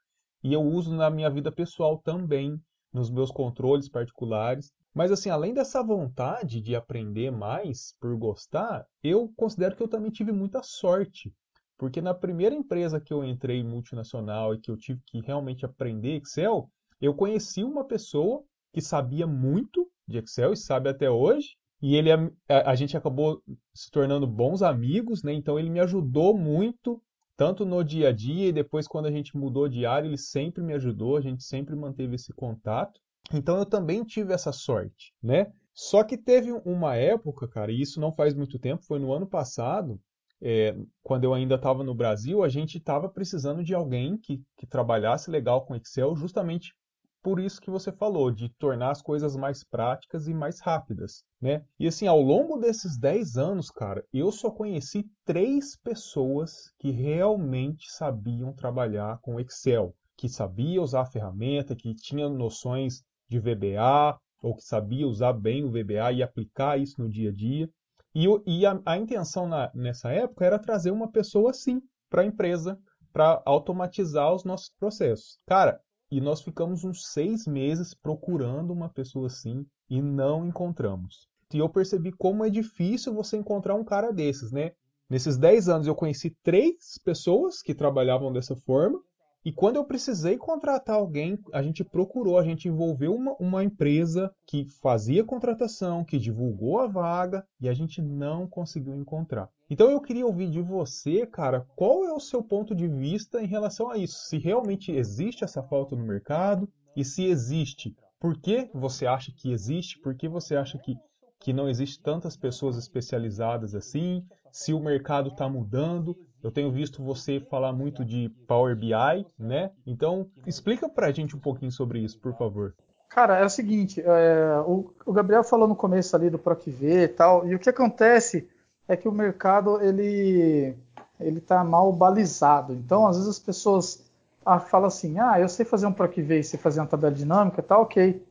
e eu uso na minha vida pessoal também, nos meus controles particulares. Mas assim, além dessa vontade de aprender mais por gostar, eu considero que eu também tive muita sorte. Porque na primeira empresa que eu entrei multinacional e que eu tive que realmente aprender Excel, eu conheci uma pessoa que sabia muito de Excel e sabe até hoje, e ele a, a, gente acabou se tornando bons amigos, né? Então ele me ajudou muito, tanto no dia a dia e depois quando a gente mudou de área, ele sempre me ajudou, a gente sempre manteve esse contato. Então eu também tive essa sorte, né? Só que teve uma época, cara, e isso não faz muito tempo, foi no ano passado, é, quando eu ainda estava no Brasil, a gente estava precisando de alguém que, que trabalhasse legal com Excel, justamente por isso que você falou, de tornar as coisas mais práticas e mais rápidas, né? E assim, ao longo desses 10 anos, cara, eu só conheci três pessoas que realmente sabiam trabalhar com Excel, que sabia usar a ferramenta, que tinha noções de VBA, ou que sabia usar bem o VBA e aplicar isso no dia a dia. E, e a, a, intenção na, nessa época era trazer uma pessoa assim para a empresa, para automatizar os nossos processos. Cara, e nós ficamos uns seis meses procurando uma pessoa assim e não encontramos. E eu percebi como é difícil você encontrar um cara desses, né? Nesses dez anos eu conheci três pessoas que trabalhavam dessa forma e quando eu precisei contratar alguém, a gente procurou, a gente envolveu uma, uma, empresa que fazia contratação, que divulgou a vaga e a gente não conseguiu encontrar. Então eu queria ouvir de você, cara, qual é o seu ponto de vista em relação a isso? Se realmente existe essa falta no mercado e se existe, por que você acha que existe? Por que você acha que, que não existe tantas pessoas especializadas assim? Se o mercado está mudando? Eu tenho visto você falar muito de Power BI, né? Então, explica para a gente um pouquinho sobre isso, por favor. Cara, é o seguinte, é, o, o, Gabriel falou no começo ali do PROCV e tal, e o que acontece é que o mercado, ele ele está mal balizado. Então, às vezes as pessoas ah, falam assim, ah, eu sei fazer um PROCV e sei fazer uma tabela dinâmica, tá ok,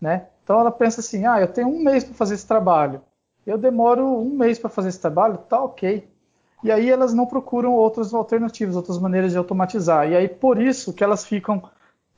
né? Então ela pensa assim, ah, eu tenho um mês para fazer esse trabalho, eu demoro um mês para fazer esse trabalho, tá ok. E aí elas não procuram outras alternativas, outras maneiras de automatizar. E aí por isso que elas ficam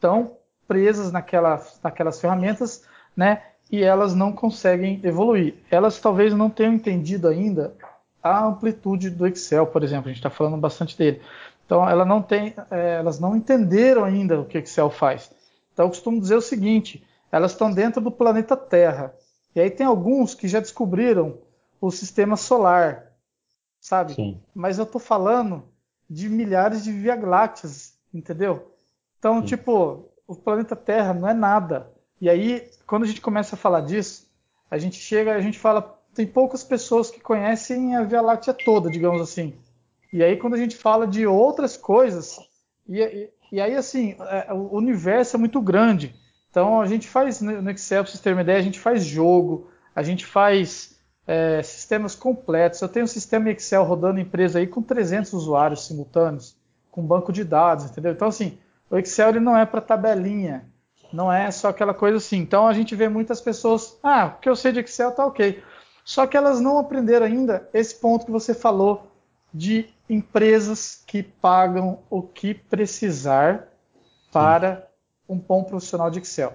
tão presas naquela, naquelas ferramentas, né? E elas não conseguem evoluir. Elas talvez não tenham entendido ainda a amplitude do Excel, por exemplo. A gente está falando bastante dele. Então, ela não tem, é, elas não entenderam ainda o que Excel faz. Então, eu costumo dizer o seguinte: elas estão dentro do planeta Terra. E aí tem alguns que já descobriram o sistema solar sabe? Sim. Mas eu tô falando de milhares de Via Lácteas, entendeu? Então, Sim. tipo, o planeta Terra não é nada. E aí, quando a gente começa a falar disso, a gente chega, a gente fala, tem poucas pessoas que conhecem a Via Láctea toda, digamos assim. E aí, quando a gente fala de outras coisas, e, e, e aí, assim, é, o universo é muito grande. Então, a gente faz no Excel, para vocês terem uma ideia, a gente faz jogo, a gente faz é, sistemas completos. Eu tenho um sistema Excel rodando empresa aí com 300 usuários simultâneos, com banco de dados, entendeu? Então, assim, o Excel ele não é para tabelinha, não é só aquela coisa assim. Então, a gente vê muitas pessoas, ah, o que eu sei de Excel tá ok. Só que elas não aprenderam ainda esse ponto que você falou de empresas que pagam o que precisar para um bom profissional de Excel.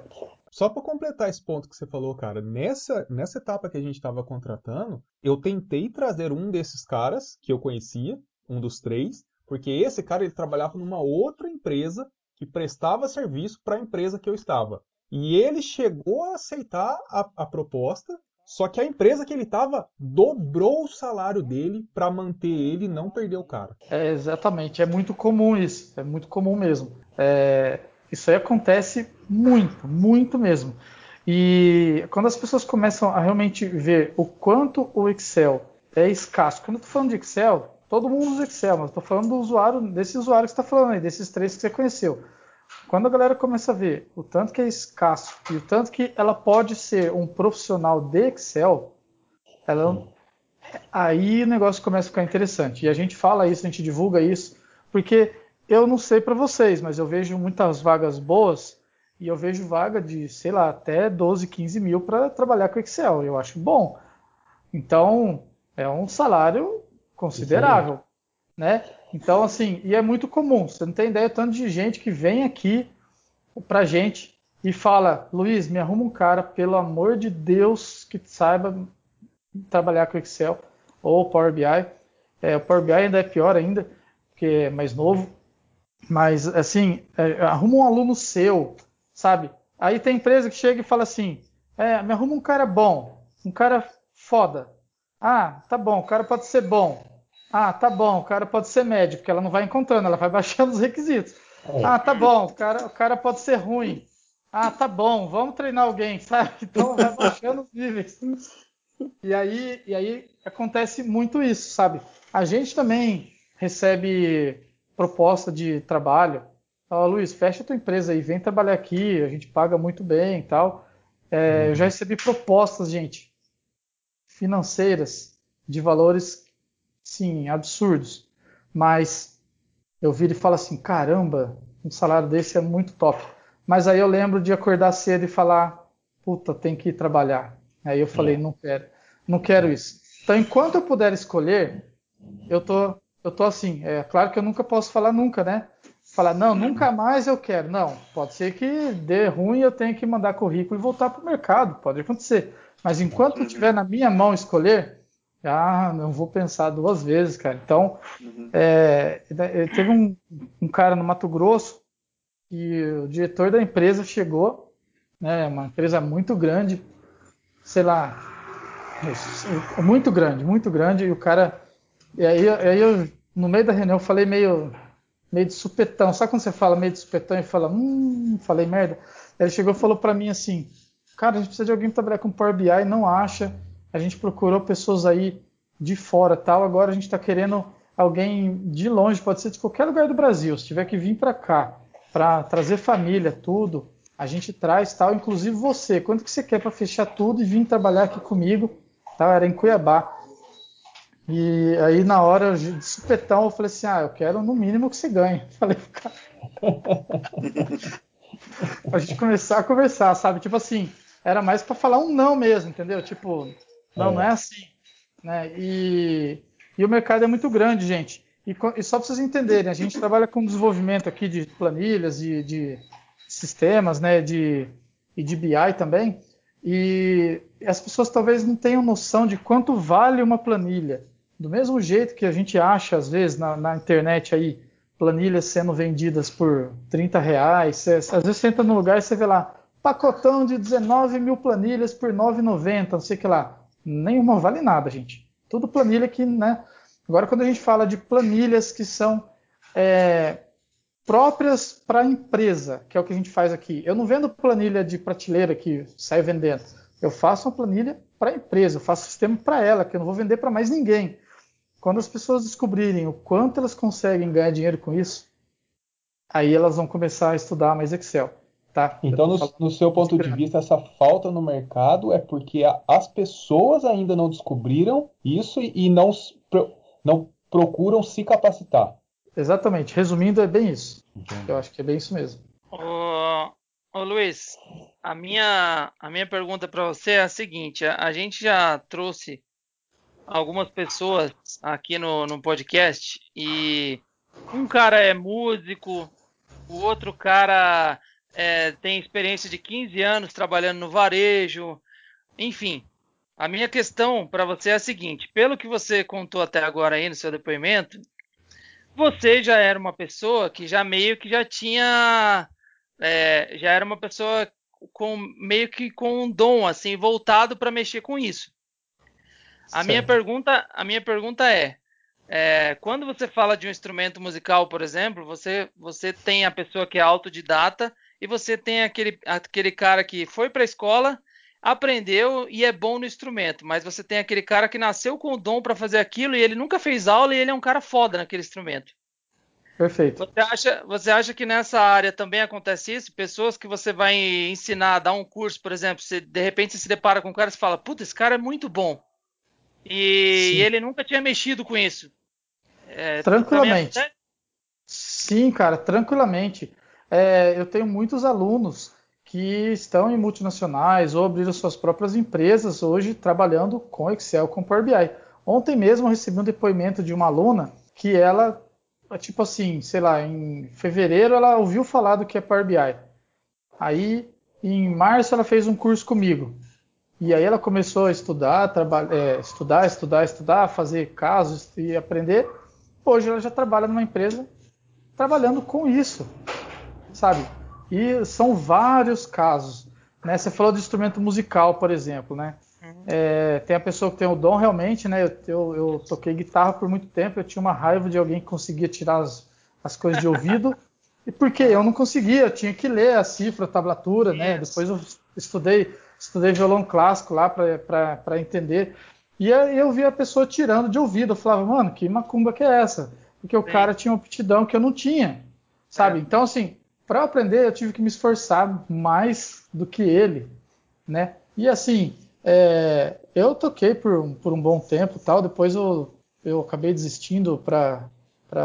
Só para completar esse ponto que você falou, cara, nessa, nessa etapa que a gente estava contratando, eu tentei trazer um desses caras que eu conhecia, um dos três, porque esse cara ele trabalhava numa outra empresa que prestava serviço para a empresa que eu estava. E ele chegou a aceitar a, a proposta, só que a empresa que ele estava dobrou o salário dele para manter ele e não perder o cara. É, exatamente, é muito comum isso, é muito comum mesmo. É, isso aí acontece muito, muito mesmo. E quando as pessoas começam a realmente ver o quanto o Excel é escasso, quando eu estou falando de Excel, todo mundo usa Excel, mas estou falando do usuário, desse usuário que está falando aí, desses três que você conheceu. Quando a galera começa a ver o tanto que é escasso e o tanto que ela pode ser um profissional de Excel, ela, aí o negócio começa a ficar interessante. E a gente fala isso, a gente divulga isso, porque eu não sei para vocês, mas eu vejo muitas vagas boas e eu vejo vaga de, sei lá, até 12, 15 mil para trabalhar com Excel. Eu acho bom. Então, é um salário considerável, né? Então, assim, e é muito comum. Você não tem ideia tanto de gente que vem aqui pra gente e fala: Luiz, me arruma um cara, pelo amor de Deus, que saiba trabalhar com Excel ou Power BI. É, o Power BI ainda é pior ainda, porque é mais novo. Mas, assim, é, arruma um aluno seu, sabe? Aí tem empresa que chega e fala assim: é, me arruma um cara bom, um cara foda. Ah, tá bom, o cara pode ser bom. Ah, tá bom, o cara pode ser médio, porque ela não vai encontrando, ela vai baixando os requisitos. É. Ah, tá bom, o cara, o cara pode ser ruim. Ah, tá bom, vamos treinar alguém, sabe? Então vai baixando os níveis. E aí, e aí acontece muito isso, sabe? A gente também recebe proposta de trabalho. Fala, Luiz, fecha tua empresa aí, vem trabalhar aqui, a gente paga muito bem e tal. É, Eu já recebi propostas, gente, financeiras de valores, sim, absurdos. Mas eu viro e falo assim, caramba, um salário desse é muito top. Mas aí eu lembro de acordar cedo e falar, puta, tem que ir trabalhar. Aí eu falei, é. não quero, não quero isso. Então, enquanto eu puder escolher, eu tô, eu tô assim. É claro que eu nunca posso falar nunca, né? Falar, não, nunca mais eu quero. Não, pode ser que dê ruim eu tenha que mandar currículo e voltar para o mercado, pode acontecer. Mas enquanto eu tiver na minha mão escolher, ah, não vou pensar duas vezes, cara. Então, uhum. é, teve um, um, cara no Mato Grosso e o diretor da empresa chegou, né, uma empresa muito grande, sei lá, muito grande, muito grande, e o cara, e aí, aí eu, no meio da reunião, eu falei meio, meio de supetão, sabe quando você fala meio de supetão e fala, hum, falei merda? Ele chegou e falou para mim assim, cara, a gente precisa de alguém para trabalhar com Power BI, não acha, a gente procurou pessoas aí de fora tal, agora a gente está querendo alguém de longe, pode ser de qualquer lugar do Brasil, se tiver que vir para cá, para trazer família, tudo, a gente traz tal, inclusive você. Quanto que você quer para fechar tudo e vir trabalhar aqui comigo? Tal, era em Cuiabá. E aí na hora de supetão eu falei assim, ah, eu quero no mínimo que você ganhe. Falei, cara. a gente começar a conversar, sabe? Tipo assim, era mais para falar um não mesmo, entendeu? Tipo, não, é. não é assim. Né? E, e o mercado é muito grande, gente. E, e só para vocês entenderem, a gente trabalha com desenvolvimento aqui de planilhas e de sistemas, né, de, e de BI também. E as pessoas talvez não tenham noção de quanto vale uma planilha. Do mesmo jeito que a gente acha, às vezes, na, na internet aí, planilhas sendo vendidas por 30 reais. Você, às vezes você entra no lugar e você vê lá, pacotão de 19 mil planilhas por 9,90, não sei o que lá. Nenhuma vale nada, gente. Tudo planilha que, né? Agora, quando a gente fala de planilhas que são é, próprias para a empresa, que é o que a gente faz aqui. Eu não vendo planilha de prateleira que sai vendendo. Eu faço uma planilha para a empresa, eu faço sistema para ela, que eu não vou vender para mais ninguém. Quando as pessoas descobrirem o quanto elas conseguem ganhar dinheiro com isso, aí elas vão começar a estudar mais Excel. Tá? Então, no, no, seu ponto de vista, essa falta no mercado é porque a, as pessoas ainda não descobriram isso e, e não, não procuram se capacitar. Exatamente. Resumindo, é bem isso. Entendi. Eu acho que é bem isso mesmo. Ô, ô Luiz, a minha, a minha pergunta para você é a seguinte: a, a, gente já trouxe algumas pessoas aqui no, no podcast e um cara é músico, o outro cara é, tem experiência de 15 anos trabalhando no varejo, enfim. A minha questão para você é a seguinte: pelo que você contou até agora aí no seu depoimento, você já era uma pessoa que já meio que já tinha. É, já era uma pessoa com meio que com um dom assim voltado para mexer com isso. A minha pergunta, a minha pergunta é, é, quando você fala de um instrumento musical, por exemplo, você você tem a pessoa que é autodidata e você tem aquele aquele cara que foi para a escola, aprendeu e é bom no instrumento, mas você tem aquele cara que nasceu com o dom para fazer aquilo e ele nunca fez aula e ele é um cara foda naquele instrumento. Perfeito. Você acha, você acha que nessa área também acontece isso? Pessoas que você vai ensinar, dar um curso, por exemplo, você, de repente você se depara com um cara e fala, puta, esse cara é muito bom. E, e ele nunca tinha mexido com isso. É, tranquilamente. Sim, cara, tranquilamente. É, eu tenho muitos alunos que estão em multinacionais ou abriram suas próprias empresas hoje trabalhando com Excel, com Power BI. Ontem mesmo eu recebi um depoimento de uma aluna que ela, tipo assim, sei lá, em fevereiro ela ouviu falar do que é Power BI. Aí, em março, ela fez um curso comigo. E aí ela começou a estudar, é, estudar, estudar, estudar, fazer casos e aprender. Hoje ela já trabalha numa empresa trabalhando com isso, sabe? E são vários casos. Né? Você falou de instrumento musical, por exemplo, né? Uhum. É, tem a pessoa que tem o dom realmente, né? Eu, eu, eu, toquei guitarra por muito tempo, eu tinha uma raiva de alguém que conseguia tirar as, as coisas de ouvido. e porque eu não conseguia, eu tinha que ler a cifra, a tablatura, né? Depois eu estudei, estudei violão clássico lá para entender. E aí eu via a pessoa tirando de ouvido. Eu falava, mano, que macumba que é essa? Porque o Sim. cara tinha uma aptidão que eu não tinha, sabe? É. Então, assim, para aprender eu tive que me esforçar mais do que ele, né? E assim, é, eu toquei por, por um bom tempo, tal. Depois eu, eu acabei desistindo para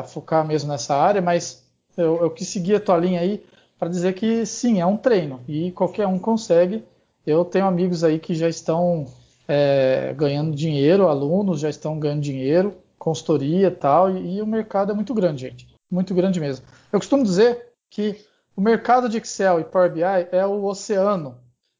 focar mesmo nessa área, mas eu, eu quis seguir a tua linha aí para dizer que sim, é um treino e qualquer um consegue. Eu tenho amigos aí que já estão é, ganhando dinheiro, alunos já estão ganhando dinheiro, consultoria e tal, e, e o mercado é muito grande, gente. Muito grande mesmo. Eu costumo dizer que o mercado de Excel e Power BI é o oceano.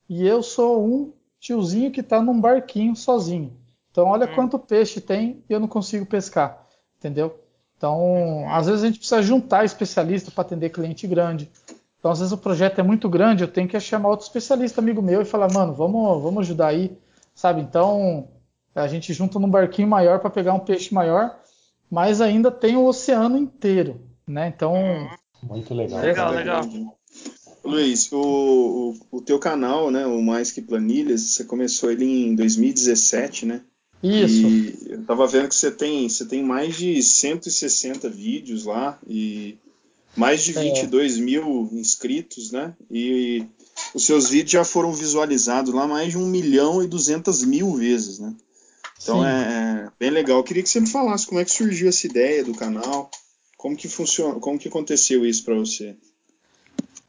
E eu sou um tiozinho que está num barquinho sozinho. Então, olha hum. quanto peixe tem e eu não consigo pescar. Entendeu? Então, às vezes a gente precisa juntar especialista para atender cliente grande. Então, às vezes o projeto é muito grande, eu tenho que chamar outro especialista amigo meu e falar, mano, vamos, vamos ajudar aí, sabe? Então, a gente junta num barquinho maior para pegar um peixe maior, mas ainda tem o oceano inteiro, né? Então, muito legal. Legal, legal. Luiz, o, o, o, teu canal, né, o Mais Que Planilhas, você começou ele em 2017, né? Isso. E eu tava vendo que você tem, você tem mais de 160 vídeos lá e mais de 22 é. mil inscritos, né? E os seus vídeos já foram visualizados lá mais de 1 milhão e 200 mil vezes, né? Então é, é, bem legal. Eu queria que você me falasse como é que surgiu essa ideia do canal, como que funciona, como que aconteceu isso para você?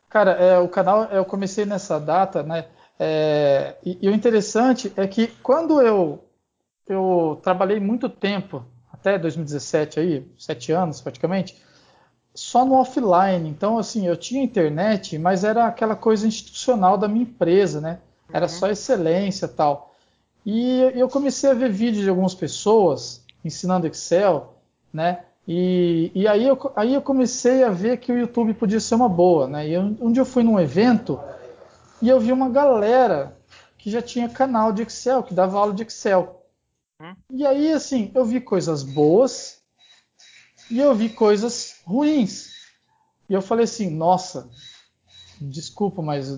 Cara, é, o canal eu comecei nessa data, né? É, e, e, o interessante é que quando eu eu trabalhei muito tempo, até 2017 aí, sete anos praticamente, só no offline. Então, assim, eu tinha internet, mas era aquela coisa institucional da minha empresa, né? Era uhum. só excelência tal. E eu comecei a ver vídeos de algumas pessoas ensinando Excel, né? E, e aí, eu, aí eu comecei a ver que o YouTube podia ser uma boa, né? E eu, um dia eu fui num evento e eu vi uma galera que já tinha canal de Excel, que dava aula de Excel. Hum? E aí, assim, eu vi coisas boas e eu vi coisas ruins. E eu falei assim, nossa, desculpa, mas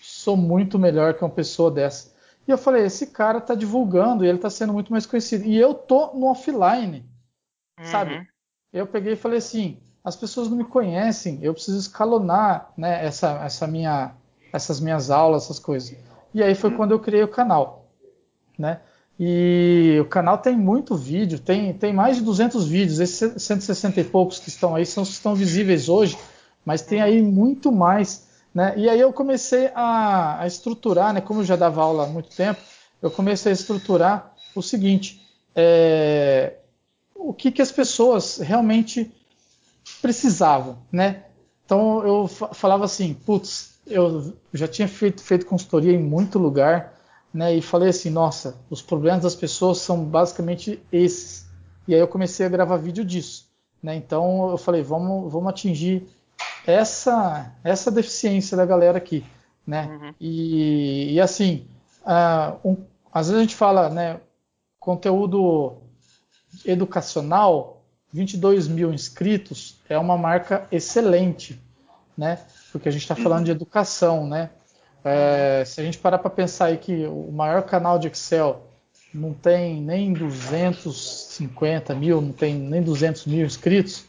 sou muito melhor que uma pessoa dessa. E eu falei, esse cara tá divulgando e ele tá sendo muito mais conhecido. E eu tô no offline, uhum. sabe? Eu peguei e falei assim, as pessoas não me conhecem, eu preciso escalonar né, essa, essa minha, essas minhas aulas, essas coisas. E aí foi uhum. quando eu criei o canal, né? E o canal tem muito vídeo, tem, tem mais de 200 vídeos. Esses 160 e poucos que estão aí são que estão visíveis hoje, mas tem aí muito mais. Né? E aí eu comecei a, a estruturar, né? como eu já dava aula há muito tempo, eu comecei a estruturar o seguinte: é, o que, que as pessoas realmente precisavam. Né? Então eu falava assim, putz, eu já tinha feito, feito consultoria em muito lugar né, e falei assim, nossa, os problemas das pessoas são basicamente esses. E aí eu comecei a gravar vídeo disso. Né? Então eu falei, vamos, vamos atingir essa, essa deficiência da galera aqui. Né? Uhum. E, e, assim, uh, um, às vezes a gente fala, né, conteúdo educacional, 22 mil inscritos é uma marca excelente, né? Porque a gente está falando de educação, né? É, se a gente parar para pensar aí que o maior canal de Excel não tem nem 250 mil, não tem nem 200 mil inscritos,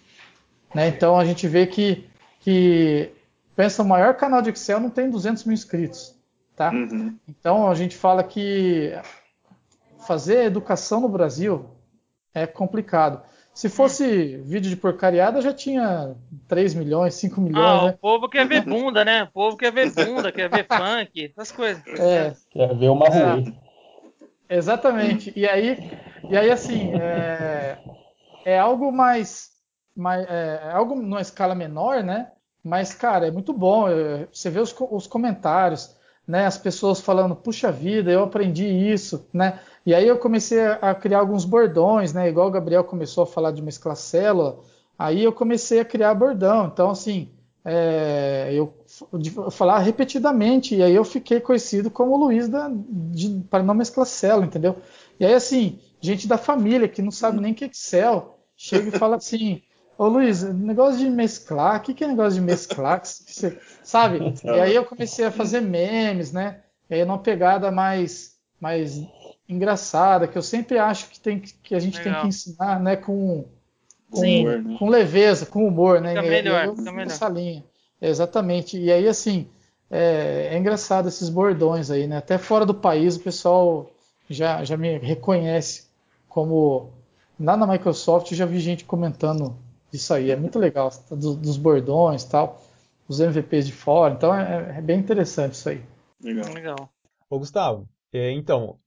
né? então a gente vê que, que pensa o maior canal de Excel não tem 200 mil inscritos, tá? Uhum. Então a gente fala que fazer educação no Brasil é complicado. Se fosse vídeo de porcariada, já tinha 3 milhões, 5 milhões. Ah, né? o povo quer ver bunda, né? O povo quer ver bunda, quer ver funk, essas coisas. É. Quer ver uma ruim. É. Exatamente. E aí, e aí assim, é, é algo mais. mais é, é, algo numa escala menor, né? Mas, cara, é muito bom. É, você vê os, os comentários, né? As pessoas falando, puxa vida, eu aprendi isso, né? E aí eu comecei a criar alguns bordões, né? Igual o Gabriel começou a falar de uma esclacélula, aí eu comecei a criar bordão. Então, assim, é, eu falar repetidamente, e aí eu fiquei conhecido como Luiz da, de, para não mesclar célula, entendeu? E aí, assim, gente da família que não sabe nem que é Excel, chega e fala assim, ô Luiz, negócio de mesclar, o que, que é negócio de mesclar? sabe? E aí eu comecei a fazer memes, né? E aí numa pegada mais, mais engraçada, que eu sempre acho que, tem, que a gente Legal. tem que ensinar né, com, com, humor, né? com leveza, com humor, né? Fica melhor, eu, fica melhor. Essa linha. Exatamente. E aí, assim, é, é, engraçado esses bordões aí, né? Até fora do país o pessoal já, já me reconhece como. Lá na Microsoft já vi gente comentando isso aí. É muito legal, do, dos bordões tal, os MVPs de fora. Então é, é bem interessante isso aí. Legal. Legal. Ô, Gustavo, é, então,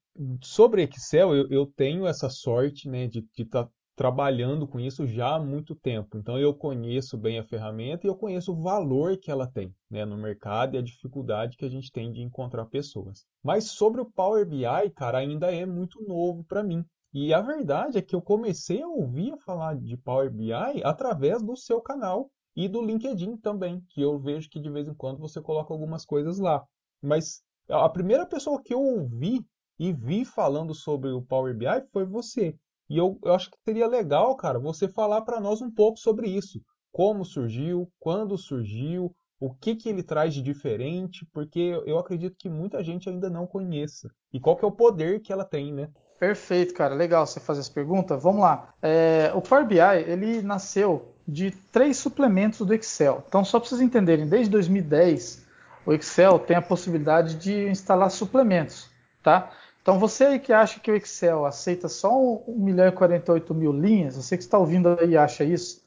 sobre Excel, eu, eu, tenho essa sorte né, de estar tá trabalhando com isso já há muito tempo. Então, eu conheço bem a ferramenta e eu conheço o valor que ela tem né, no mercado e a dificuldade que a gente tem de encontrar pessoas. Mas sobre o Power BI, cara, ainda é muito novo para mim. E a verdade é que eu comecei a ouvir falar de Power BI através do seu canal e do LinkedIn também, que eu vejo que de vez em quando você coloca algumas coisas lá. Mas a primeira pessoa que eu ouvi e vi falando sobre o Power BI foi você. E eu, eu acho que seria legal, cara, você falar para nós um pouco sobre isso. Como surgiu, quando surgiu, o que, que ele traz de diferente, porque eu acredito que muita gente ainda não conheça. E qual que é o poder que ela tem, né? Perfeito, cara. Legal você fazer essa pergunta. Vamos lá. É, o Power BI, ele nasceu de três suplementos do Excel. Então, só para vocês entenderem, desde 2010, o Excel tem a possibilidade de instalar suplementos, tá? Então, você aí que acha que o Excel aceita só 1 milhão e 48 mil linhas, você que está ouvindo aí acha isso,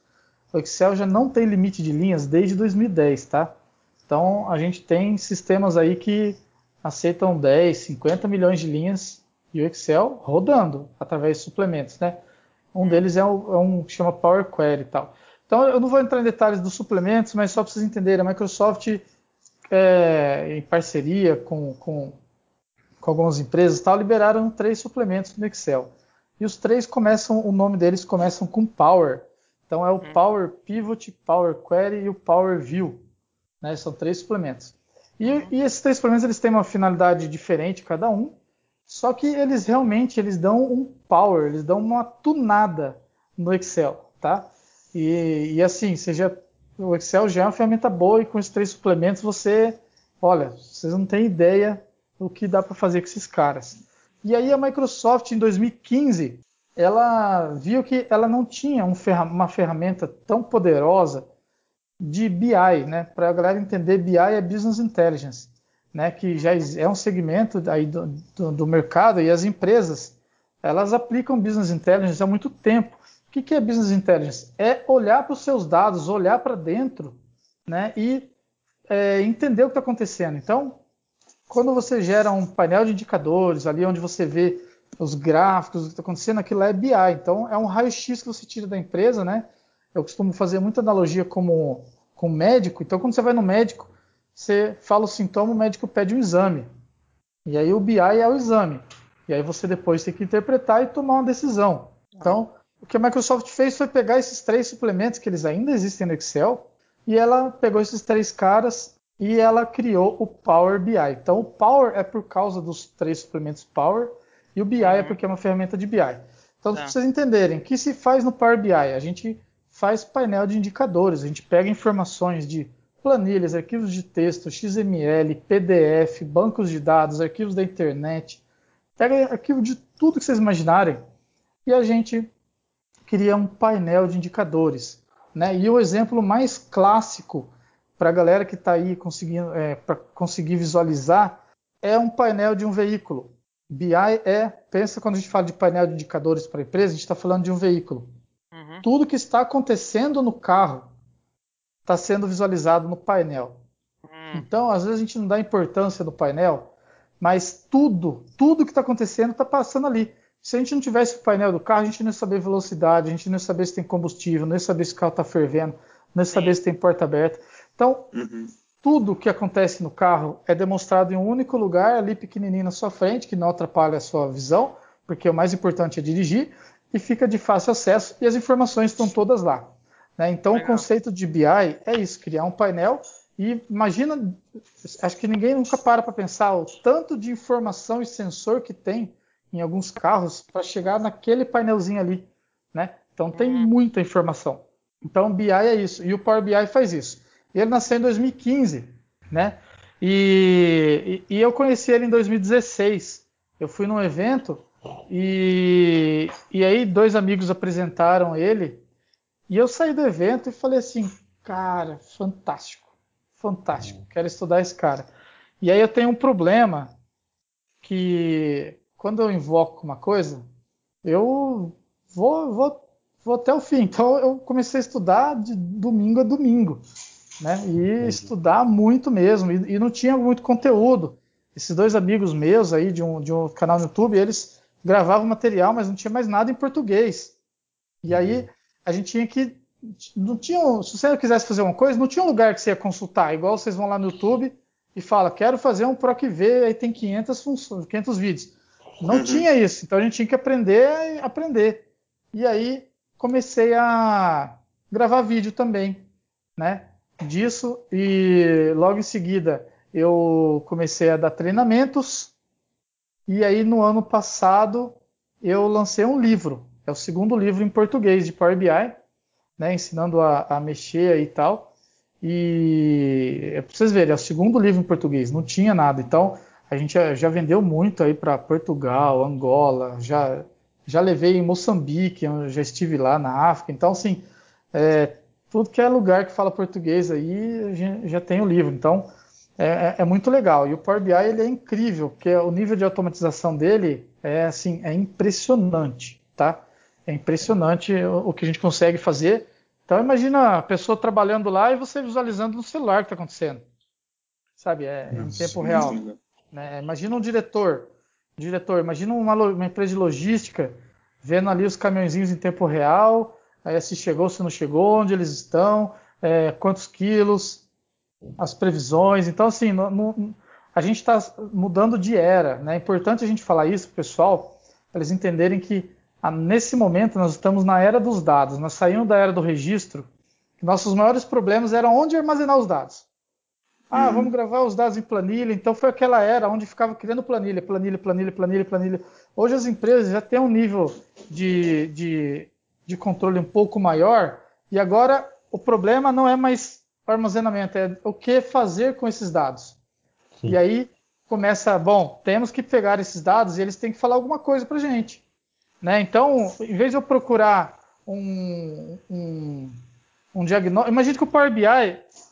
o Excel já não tem limite de linhas desde 2010, tá? Então, a gente tem sistemas aí que aceitam 10, 50 milhões de linhas e o Excel rodando através de suplementos, né? Um deles é um, é um que chama Power Query e tal. Então, eu não vou entrar em detalhes dos suplementos, mas só para vocês entenderem, a Microsoft, é, em parceria com, com com algumas empresas tal, liberaram três suplementos no Excel. E os três começam, o nome deles começam com Power. Então é o uhum. Power Pivot, Power Query e o Power View. Né? São três suplementos. E, uhum. e, esses três suplementos eles têm uma finalidade diferente cada um, só que eles realmente eles dão um power, eles dão uma tunada no Excel, tá? E, e assim, seja o Excel já é uma ferramenta boa e com esses três suplementos você, olha, vocês não têm ideia o que dá para fazer com esses caras. E aí a Microsoft em 2015 ela viu que ela não tinha um ferra uma ferramenta tão poderosa de BI, né? Para a galera entender, BI é Business Intelligence, né? Que já é um segmento aí do, do, do mercado e as empresas elas aplicam Business Intelligence há muito tempo. O que, que é Business Intelligence? É olhar para os seus dados, olhar para dentro, né? E é, entender o que está acontecendo. Então, quando você gera um painel de indicadores, ali onde você vê os gráficos, o que está acontecendo, aquilo é BI. Então, é um raio-x que você tira da empresa, né? Eu costumo fazer muita analogia como com médico. Então, quando você vai no médico, você fala o sintoma, o médico pede um exame. E aí o BI é o exame. E aí você depois tem que interpretar e tomar uma decisão. Então, o que a Microsoft fez foi pegar esses três suplementos que eles ainda existem no Excel e ela pegou esses três caras e ela criou o Power BI. Então, o Power é por causa dos três suplementos Power e o BI é uhum. é porque é uma ferramenta de BI. Então, tá. para vocês entenderem, o que se faz no Power BI? A gente faz painel de indicadores, a gente pega informações de planilhas, arquivos de texto, XML, PDF, bancos de dados, arquivos da internet, pega arquivo de tudo que vocês imaginarem e a gente cria um painel de indicadores. Né? E o exemplo mais clássico para a galera que está aí conseguindo, é, para conseguir visualizar, é um painel de um veículo. BI é, pensa quando a gente fala de painel de indicadores para a empresa, a gente está falando de um veículo. Uhum. Tudo que está acontecendo no carro está sendo visualizado no painel. Uhum. Então, às vezes a gente não dá importância no painel, mas tudo, tudo que está acontecendo está passando ali. Se a gente não tivesse o painel do carro, a gente não ia saber velocidade, a gente não ia saber se tem combustível, não ia saber se o carro está fervendo, não ia saber se tem porta aberta. Então, uhum. tudo que acontece no carro é demonstrado em um único lugar, ali pequenininho na sua frente, que não atrapalha a sua visão, porque o mais importante é dirigir, e fica de fácil acesso e as informações estão todas lá. Né? Então, Legal. o conceito de BI é isso: criar um painel. E imagina, acho que ninguém nunca para para pensar o tanto de informação e sensor que tem em alguns carros para chegar naquele painelzinho ali, né? Então tem uhum. muita informação. Então BI é isso e o Power BI faz isso. Ele nasceu em 2015, né? E, e, e, eu conheci ele em 2016. Eu fui num evento e, e aí dois amigos apresentaram ele e eu saí do evento e falei assim, cara, fantástico, fantástico, quero estudar esse cara. E aí eu tenho um problema que quando eu invoco uma coisa, eu vou, vou, vou até o fim. Então eu comecei a estudar de domingo a domingo né? E estudar muito mesmo. E, e, não tinha muito conteúdo. esses dois amigos meus aí de um, de um canal no YouTube, eles gravavam material, mas não tinha mais nada em português. E aí a gente tinha que. Não tinha, se você quisesse fazer uma coisa, não tinha um lugar que você ia consultar, igual vocês vão lá no YouTube e fala, quero fazer um PROC-V, aí tem 500, funções, 500 vídeos. Não uhum. tinha isso, então a gente tinha que aprender aprender. E aí comecei a gravar vídeo também, né? Disso e logo em seguida eu comecei a dar treinamentos e aí no ano passado eu lancei um livro, é o segundo livro em português de Power BI, né? Ensinando a, a mexer e tal. E é para vocês verem, é o segundo livro em português, não tinha nada. Então, a gente já, vendeu muito aí para Portugal, Angola, já, já levei em Moçambique, já estive lá na África. Então, assim, é, tudo que é lugar que fala português aí, já tem o livro. Então, é, é, é, muito legal. E o Power BI ele é incrível, porque o nível de automatização dele é assim, é impressionante, tá? É impressionante o, o que a gente consegue fazer então imagina a pessoa trabalhando lá e você visualizando no celular o que está acontecendo. Sabe, é em tempo real. Né? Imagina um diretor, diretor, imagina uma, uma, empresa de logística vendo ali os caminhõezinhos em tempo real, aí se chegou, se não chegou, onde eles estão, é, quantos quilos, as previsões. Então, assim, no, no, a gente está mudando de era. Né? É importante a gente falar isso para o pessoal, para eles entenderem que nesse momento nós estamos na era dos dados, nós saímos da era do registro, nossos maiores problemas eram onde armazenar os dados. Ah, uhum. vamos gravar os dados em planilha. Então foi aquela era onde ficava criando planilha, planilha, planilha, planilha, planilha. Hoje as empresas já têm um nível de, de, de controle um pouco maior e agora o problema não é mais o armazenamento, é o que fazer com esses dados. Sim. E aí começa, bom, temos que pegar esses dados e eles têm que falar alguma coisa para gente. Né? Então, em vez de eu procurar um, um, um diagnóstico. Imagine que o Power BI,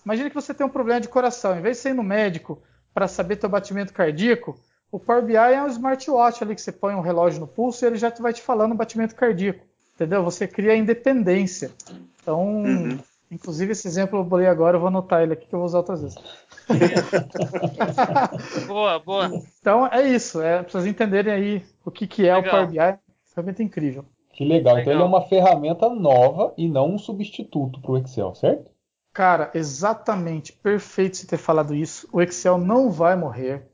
imagine que você tem um problema de coração. Em vez de ser ir no médico para saber teu batimento cardíaco, o Power BI é um smartwatch ali que você põe um relógio no pulso e ele já vai te falando o batimento cardíaco. Entendeu? Você cria independência. Então, uhum. inclusive esse exemplo eu bolei agora, eu vou anotar ele aqui que eu vou usar outras vezes. boa, boa. Então é isso, é para vocês entenderem aí o que, que é Legal. o Power BI ferramenta incrível. Que legal. legal. Então ele é uma ferramenta nova e não um substituto para o Excel, certo? Cara, exatamente. Perfeito você ter falado isso. O Excel não vai morrer.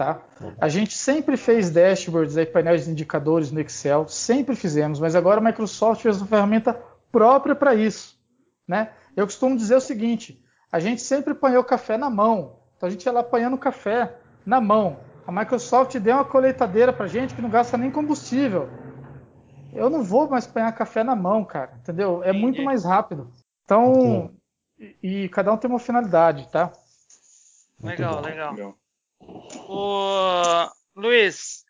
Tá? A gente sempre fez dashboards, aí, painéis de indicadores no Excel, sempre fizemos, mas agora a Microsoft fez uma ferramenta própria para isso. Né? Eu costumo dizer o seguinte: a gente sempre apanhou café na mão, então a gente ia lá apanhando café na mão. A Microsoft deu uma colheitadeira para gente que não gasta nem combustível eu não vou mais apanhar café na mão, cara, entendeu? É muito mais rápido. Então, e, e, cada um tem uma finalidade, tá? Legal, legal. O Luiz,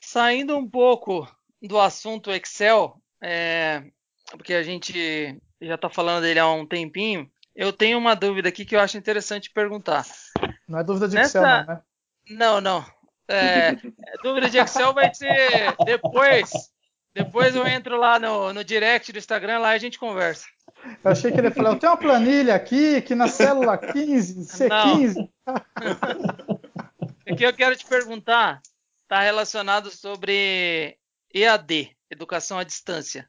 saindo um pouco do assunto Excel, é, porque a gente já está falando dele há um tempinho, eu tenho uma dúvida aqui que eu acho interessante perguntar. Não é dúvida de Nessa... Excel, não, né? Não, não. É, dúvida de Excel vai ser depois depois eu entro lá no, no direct do Instagram, lá a gente conversa. Eu achei que ele falou, eu tenho uma planilha aqui que na célula 15, C15. O que eu quero te perguntar está relacionado sobre EAD, Educação à Distância.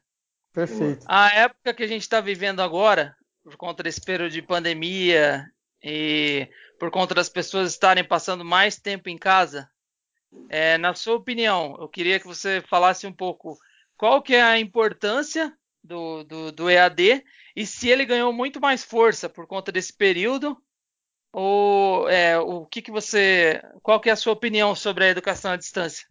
Perfeito. A época que a gente está vivendo agora, por conta desse período de pandemia e por conta das pessoas estarem passando mais tempo em casa, é, na sua opinião, eu queria que você falasse um pouco qual que é a importância do, do, do, EAD e se ele ganhou muito mais força por conta desse período? Ou é, o que, que você qual que é a sua opinião sobre a educação à distância?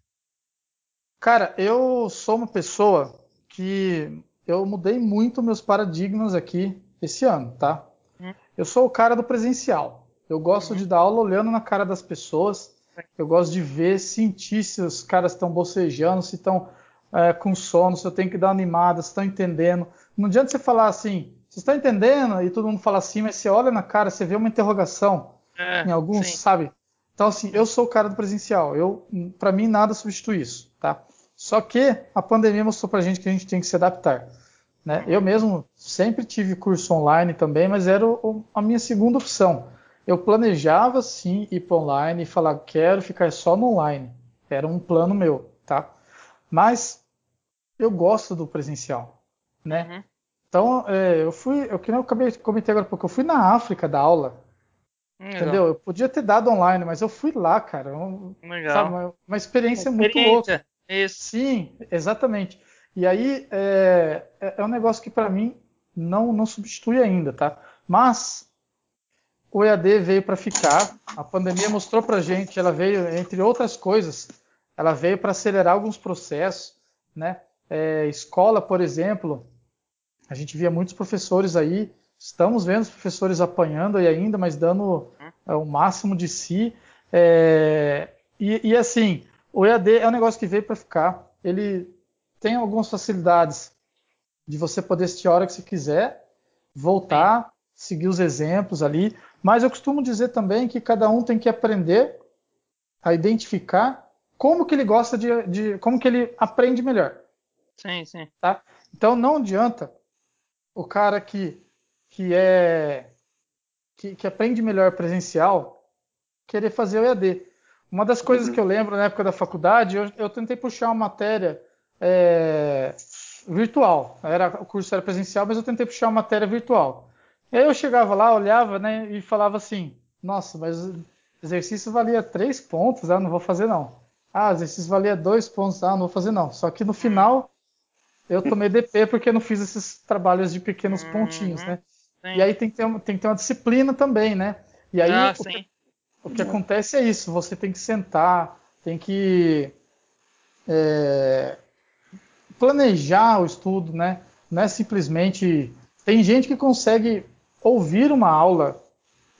Cara eu sou uma pessoa que eu mudei muito meus paradigmas aqui esse ano tá? Hum. eu sou o cara do presencial. Eu gosto hum. de dar aula olhando na cara das pessoas. Eu gosto de ver sentir se os caras estão bocejando se estão é, com sono, se eu tenho que dar uma animada, se estão entendendo. Não adianta você falar assim, vocês estão entendendo? E todo mundo fala assim, mas você olha na cara, você vê uma interrogação é, em alguns, sim. sabe? Então, assim, eu sou o cara do presencial. Eu, para mim, nada substitui isso, tá? Só que a pandemia mostrou pra gente que a gente tem que se adaptar. Né? Eu mesmo sempre tive curso online também, mas era o, a minha segunda opção. eu planejava sim ir para online e falar quero ficar só no online. Era um plano meu, tá? Mas eu gosto do presencial, né? Uhum. Então, é, eu fui, eu que eu acabei de comentar agora porque eu fui na África da aula. Legal. Entendeu? Eu podia ter dado online, mas eu fui lá, cara. Um, Legal. Sabe, uma, uma experiência, uma experiência muito louca. Isso. Sim, exatamente. E aí é, é, é um negócio que para mim não, não substitui ainda, tá? Mas o EAD veio para ficar. A pandemia mostrou para gente, ela veio, entre outras coisas, ela veio para acelerar alguns processos, né? É, escola, por exemplo, a gente via muitos professores aí, estamos vendo os professores apanhando aí ainda, mas dando é, o máximo de si. É, e, e, assim, o EAD é um negócio que veio para ficar. Ele tem algumas facilidades de você poder assistir a hora que você quiser, voltar, seguir os exemplos ali. Mas eu costumo dizer também que cada um tem que aprender a identificar como que ele gosta de, de como que ele aprende melhor. Sim, sim. Tá? Então não adianta o cara que, que é que, que, aprende melhor presencial querer fazer o EAD. Uma das coisas uhum. que eu lembro na época da faculdade, eu, eu tentei puxar uma matéria é, virtual. Era, o curso era presencial, mas eu tentei puxar uma matéria virtual. E aí eu chegava lá, olhava né, e falava assim: Nossa, mas o exercício valia três pontos, ah, não vou fazer não. Ah, exercício valia dois pontos, ah, não vou fazer não. Só que no final eu tomei DP porque não fiz esses trabalhos de pequenos uhum. pontinhos, né? Sim. E aí tem que, ter, uma, tem que ter uma disciplina também, né? E aí ah, o, que, o, que, acontece é isso, você tem que sentar, tem que é, planejar o estudo, né? Não é simplesmente. Tem gente que consegue ouvir uma aula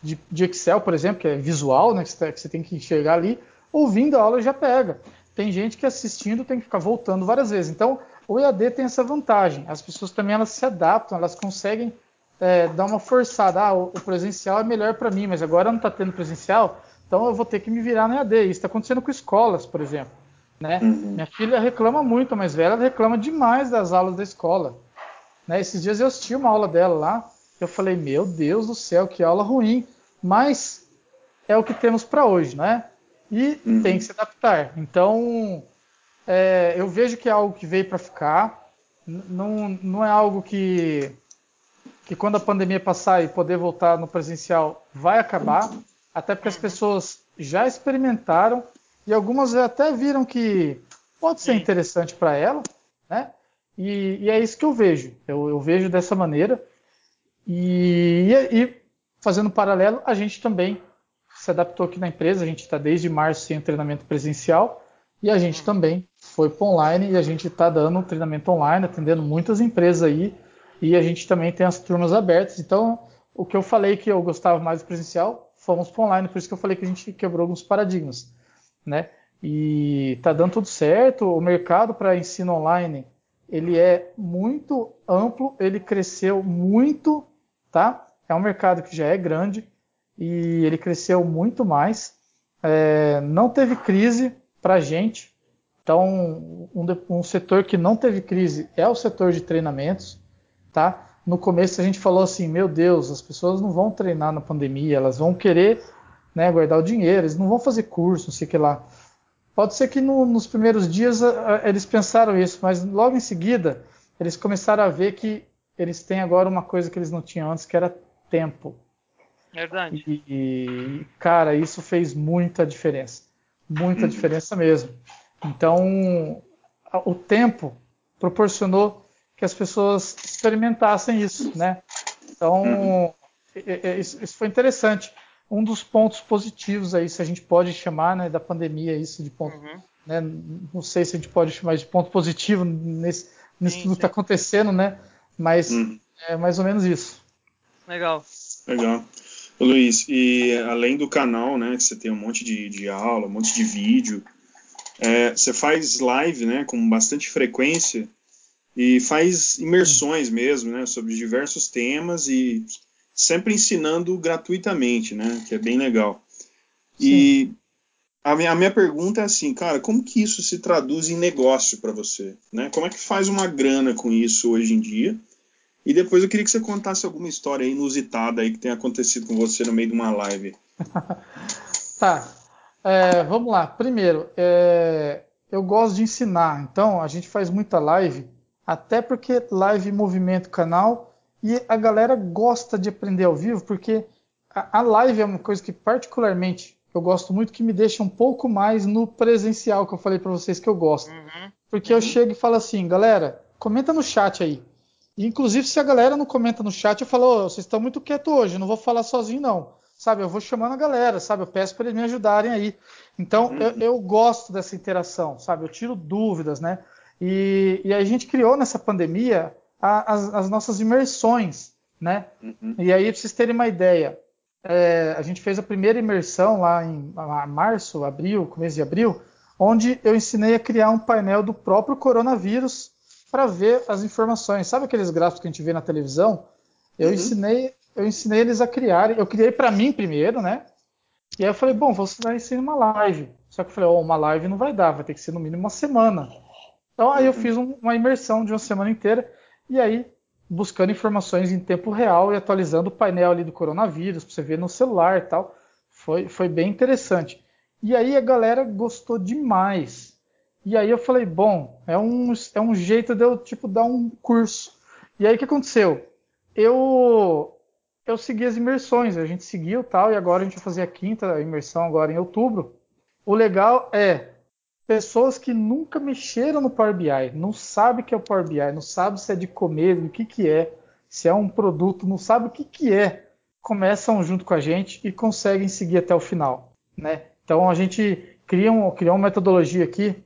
de, de Excel, por exemplo, que é visual, né? Que você, que você tem que enxergar ali, ouvindo a aula já pega. Tem gente que assistindo tem que ficar voltando várias vezes. Então, o EAD tem essa vantagem. As pessoas também elas se adaptam, elas conseguem é, dar uma forçada. Ah, o, o presencial é melhor para mim, mas agora não está tendo presencial, então eu vou ter que me virar no EAD. Isso está acontecendo com escolas, por exemplo. Né? Uhum. Minha filha reclama muito, mas velha reclama demais das aulas da escola. Né? Esses dias eu assisti uma aula dela lá, eu falei, meu Deus do céu, que aula ruim. Mas é o que temos para hoje, né? E uhum. tem que se adaptar. Então, é, eu vejo que é algo que veio para ficar. Não, não é algo que, que quando a pandemia passar e poder voltar no presencial vai acabar. Até porque as pessoas já experimentaram e algumas até viram que pode ser interessante para ela, né? E, e, é isso que eu vejo. Eu, eu vejo dessa maneira. E, e, fazendo um paralelo, a gente também se adaptou aqui na empresa. A gente está desde março sem treinamento presencial e a gente também foi para online e a gente está dando treinamento online, atendendo muitas empresas aí, e a gente também tem as turmas abertas. Então, o que eu falei que eu gostava mais do presencial, fomos para online, por isso que eu falei que a gente quebrou alguns paradigmas, né? E está dando tudo certo. O mercado para ensino online ele é muito amplo, ele cresceu muito, tá? É um mercado que já é grande e ele cresceu muito mais. É, não teve crise para gente, então, um, um, setor que não teve crise é o setor de treinamentos, tá? No começo a gente falou assim, meu Deus, as pessoas não vão treinar na pandemia, elas vão querer né, guardar o dinheiro, eles não vão fazer curso, não sei o que lá. Pode ser que no, nos primeiros dias a, a, eles pensaram isso, mas logo em seguida eles começaram a ver que eles têm agora uma coisa que eles não tinham antes, que era tempo. Verdade. E, e cara, isso fez muita diferença. Muita diferença mesmo. Então, o tempo proporcionou que as pessoas experimentassem isso, né? Então, uhum. isso foi interessante. Um dos pontos positivos aí, se a gente pode chamar, né, da pandemia, isso de ponto, uhum. né? Não sei se a gente pode chamar de ponto positivo nesse, nisso sim, tudo que está acontecendo, né? Mas uhum. é mais ou menos isso. Legal. Legal. Luiz, e além do canal, né, que você tem um monte de, de aula, um monte de vídeo, é, você faz live, né, com bastante frequência e faz imersões mesmo, né, sobre diversos temas e sempre ensinando gratuitamente, né, que é bem legal. E a minha, a minha pergunta é assim, cara, como que isso se traduz em negócio para você, né? Como é que faz uma grana com isso hoje em dia? E depois eu queria que você contasse alguma história inusitada aí que tenha acontecido com você no meio de uma live. tá. É, vamos lá. Primeiro, é, eu gosto de ensinar, então a gente faz muita live, até porque live movimenta o canal e a galera gosta de aprender ao vivo, porque a, a live é uma coisa que particularmente eu gosto muito, que me deixa um pouco mais no presencial, que eu falei para vocês que eu gosto. Uhum. Porque uhum. eu chego e falo assim, galera, comenta no chat aí. Inclusive, se a galera não comenta no chat, eu falo, oh, vocês estão muito quietos hoje, não vou falar sozinho, não. Sabe, eu vou chamando a galera, sabe? Eu peço para eles me ajudarem aí. Então, uhum. eu, eu, gosto dessa interação, sabe? Eu tiro dúvidas, né? E, e a gente criou nessa pandemia a, as, as, nossas imersões, né? Uhum. E aí, para vocês terem uma ideia, é, a gente fez a primeira imersão lá em março, abril, começo de abril, onde eu ensinei a criar um painel do próprio coronavírus para ver as informações. Sabe aqueles gráficos que a gente vê na televisão? Eu uhum. ensinei, eu ensinei eles a criarem. Eu criei para mim primeiro, né? E aí eu falei, bom, vou ensinar isso em uma live. Só que eu falei, oh, uma live não vai dar, vai ter que ser no mínimo uma semana. Então aí eu uhum. fiz um, uma imersão de uma semana inteira e aí buscando informações em tempo real e atualizando o painel ali do coronavírus para você ver no celular e tal. Foi, foi bem interessante. E aí a galera gostou demais. E aí eu falei, bom, é um, é um jeito de eu tipo dar um curso. E aí o que aconteceu? Eu eu segui as imersões, a gente seguiu tal, e agora a gente vai fazer a quinta imersão agora em outubro. O legal é pessoas que nunca mexeram no Power BI, não sabe o que é o Power BI, não sabe se é de comer, o que, que é, se é um produto, não sabe o que, que é, começam junto com a gente e conseguem seguir até o final. Né? Então a gente cria, um, cria uma metodologia aqui,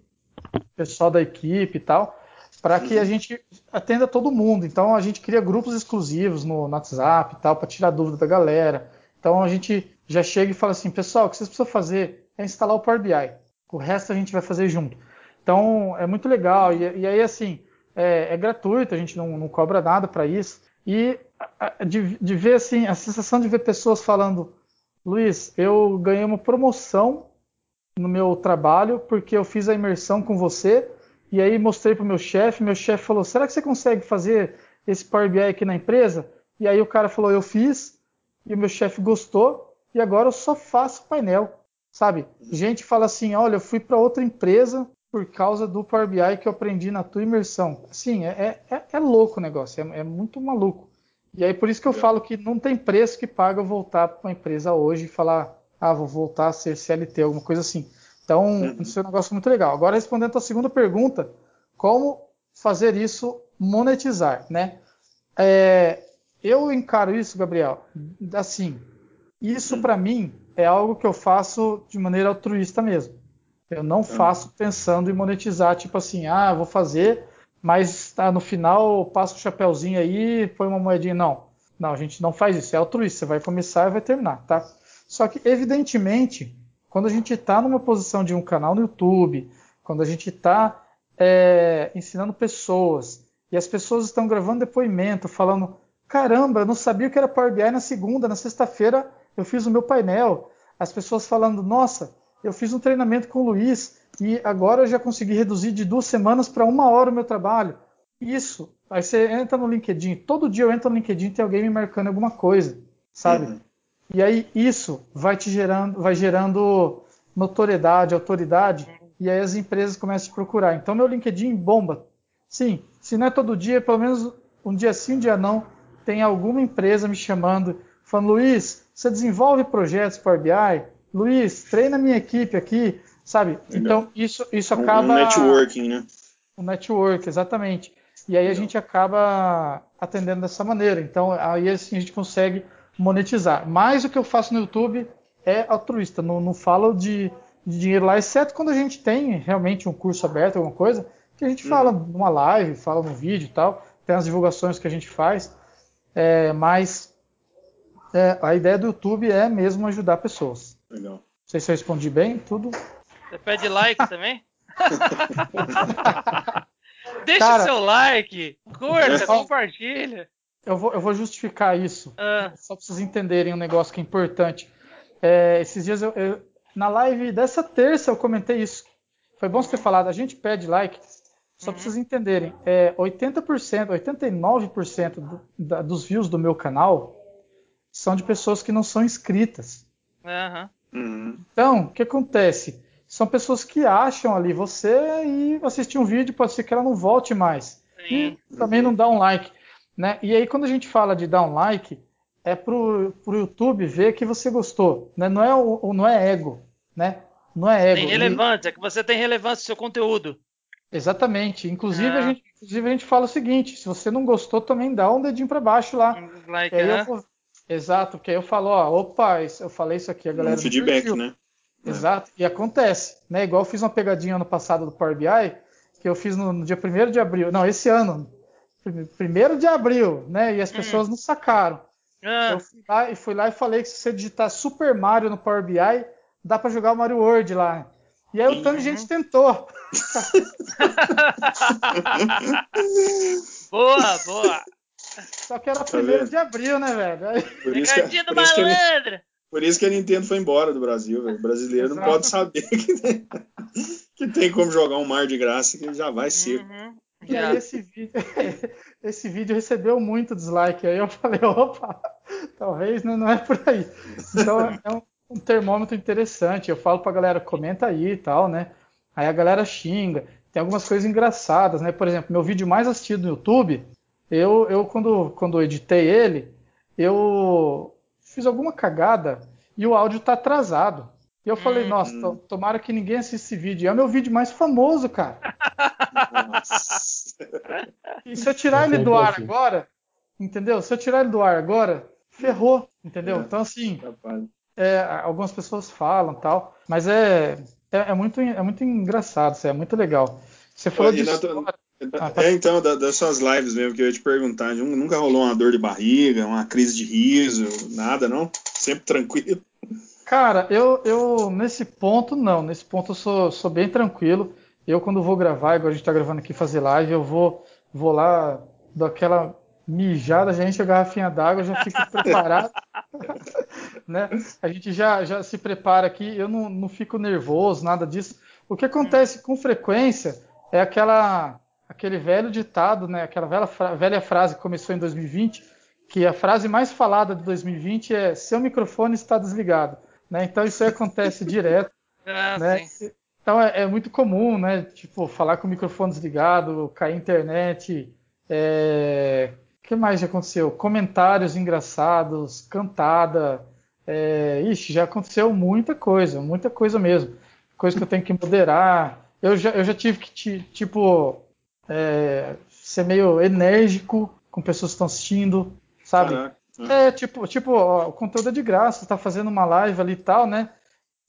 pessoal da equipe e tal, para que a gente atenda todo mundo. Então a gente cria grupos exclusivos no, no WhatsApp e tal, para tirar dúvida da galera. Então a gente já chega e fala assim, pessoal, o que vocês precisam fazer é instalar o Power BI. O resto a gente vai fazer junto. Então é muito legal. E, e aí, assim, é, é, gratuito, a gente não, não cobra nada para isso. E de, de, ver assim, a sensação de ver pessoas falando, Luiz, eu ganhei uma promoção no meu trabalho porque eu fiz a imersão com você e aí mostrei para o meu chefe, meu chefe falou, será que você consegue fazer esse Power BI aqui na empresa? E aí o cara falou, eu fiz, e o meu chefe gostou, e agora eu só faço painel. Sabe? Gente fala assim: olha, eu fui para outra empresa por causa do Power BI que eu aprendi na tua imersão. Sim, é, é, é louco o negócio, é, é, muito maluco. E aí por isso que eu falo que não tem preço que paga eu voltar para uma empresa hoje e falar, ah, vou voltar a ser CLT, alguma coisa assim. Então, uhum. isso é um negócio muito legal. Agora, respondendo a segunda pergunta, como fazer isso monetizar, né? É, eu encaro isso, Gabriel, assim, isso para mim é algo que eu faço de maneira altruísta mesmo. Eu não faço pensando em monetizar, tipo assim, ah, vou fazer, mas tá, no final passa o chapéuzinho aí, põe uma moedinha. Não, não, a gente não faz isso, é altruísta. Você vai começar e vai terminar, tá? Só que, evidentemente, quando a gente está numa posição de um canal no YouTube, quando a gente está é, ensinando pessoas, e as pessoas estão gravando depoimento, falando, caramba, eu não sabia que era Power BI na segunda, na sexta-feira eu fiz o meu painel, as pessoas falando, nossa, eu fiz um treinamento com o Luiz e agora eu já consegui reduzir de duas semanas para uma hora o meu trabalho. Isso. Aí você entra no LinkedIn, todo dia eu entro no LinkedIn e tem alguém me marcando alguma coisa, sabe? Uhum. E aí isso vai te gerando, vai gerando notoriedade, autoridade, e aí as empresas começam a te procurar. Então meu LinkedIn bomba. Sim, se não é todo dia, pelo menos um dia sim, um dia não, tem alguma empresa me chamando, falando, Luiz, você desenvolve projetos Power BI? Luiz, treina minha equipe aqui, sabe? Então, isso, isso acaba. Um networking, né? Um network, exatamente. E aí a gente acaba atendendo dessa maneira. Então, aí assim a gente consegue monetizar. Mas o que eu faço no YouTube é altruísta. Não, não falo de, de dinheiro lá, exceto quando a gente tem realmente um curso aberto, alguma coisa, que a gente fala uhum. numa live, fala no vídeo e tal. Tem as divulgações que a gente faz. É, mas é, a ideia do YouTube é mesmo ajudar pessoas. Legal. Não sei se eu respondi bem, tudo. Você pede like também? Deixa Cara, seu like, curta, compartilha. Eu vou, eu vou justificar isso. Ah. Só para vocês entenderem um negócio que é importante. É, esses dias eu, eu, na live dessa terça eu comentei isso. Foi bom você ter falado. A gente pede like. Só uhum. para vocês entenderem, é 80%, 89% do, da, dos views do meu canal são de pessoas que não são inscritas. Uhum. Então, o que acontece? São pessoas que acham ali você e assistir um vídeo, pode ser que ela não volte mais. Sim. E também não dá um like. Né? E aí, quando a gente fala de dar um like, é pro, pro YouTube ver que você gostou. Né? Não, é o, não é ego. Né? Não é ego. Tem relevância, é que você tem relevância no seu conteúdo. Exatamente. Inclusive, a gente, inclusive, a gente fala o seguinte: se você não gostou, também dá um dedinho para baixo lá. Like, uh vou... Exato, porque aí eu falo, ó, opa, eu falei isso aqui, a galera. Um feedback, né? Exato, e acontece, né? Igual eu fiz uma pegadinha ano passado do Power BI, que eu fiz no, no dia 1 de abril, não, esse ano, 1 de abril, né? E as hum. pessoas hum. não sacaram. Ah. Eu fui lá, e fui lá e falei que se você digitar Super Mario no Power BI, dá para jogar o Mario World lá. E aí o tanto de gente tentou. boa, boa. Só que era 1 tá de abril, né, velho? Por isso, que, por, isso que, por isso que a Nintendo foi embora do Brasil, velho. O brasileiro Exato. não pode saber que tem, que tem como jogar um mar de graça que já vai ser. Uhum. E aí esse vídeo, esse vídeo recebeu muito dislike. Aí eu falei, opa, talvez não, não é por aí. Então é um, um termômetro interessante. Eu falo pra galera, comenta aí e tal, né? Aí a galera xinga. Tem algumas coisas engraçadas, né? Por exemplo, meu vídeo mais assistido no YouTube, eu, eu quando, quando editei ele, eu fiz alguma cagada e o áudio tá atrasado. E eu falei, nossa, uhum. tomara que ninguém assista esse vídeo. É o meu vídeo mais famoso, cara. e se eu tirar ele do ar agora, entendeu? Se eu tirar ele do ar agora, ferrou, entendeu? É. Então, assim, é, algumas pessoas falam tal, mas é, é, é, muito, é muito engraçado, é muito legal. Você falou de ah, tá. É, então, das suas lives mesmo, que eu ia te perguntar, nunca rolou uma dor de barriga, uma crise de riso, nada, não? Sempre tranquilo? Cara, eu, eu nesse ponto, não. Nesse ponto eu sou, sou bem tranquilo. Eu, quando vou gravar, igual a gente tá gravando aqui, fazer live, eu vou, vou lá, daquela mijada, já enche a garrafinha d'água, já fico preparado. né? A gente já, já se prepara aqui, eu não, não fico nervoso, nada disso. O que acontece com frequência é aquela aquele velho ditado, né, aquela velha, velha frase que começou em 2020, que a frase mais falada de 2020 é seu microfone está desligado. Né? Então isso aí acontece direto. Ah, né? Então é, é, muito comum, né? Tipo, falar com o microfone desligado, cair internet. É... O que mais já aconteceu? Comentários engraçados, cantada. É... Ixi, já aconteceu muita coisa, muita coisa mesmo. Coisa que eu tenho que moderar. Eu já, eu já tive que, tipo, é, ser meio enérgico com pessoas que estão assistindo, sabe? Caraca. É, tipo, tipo ó, o conteúdo é de graça, você tá fazendo uma live ali e tal, né?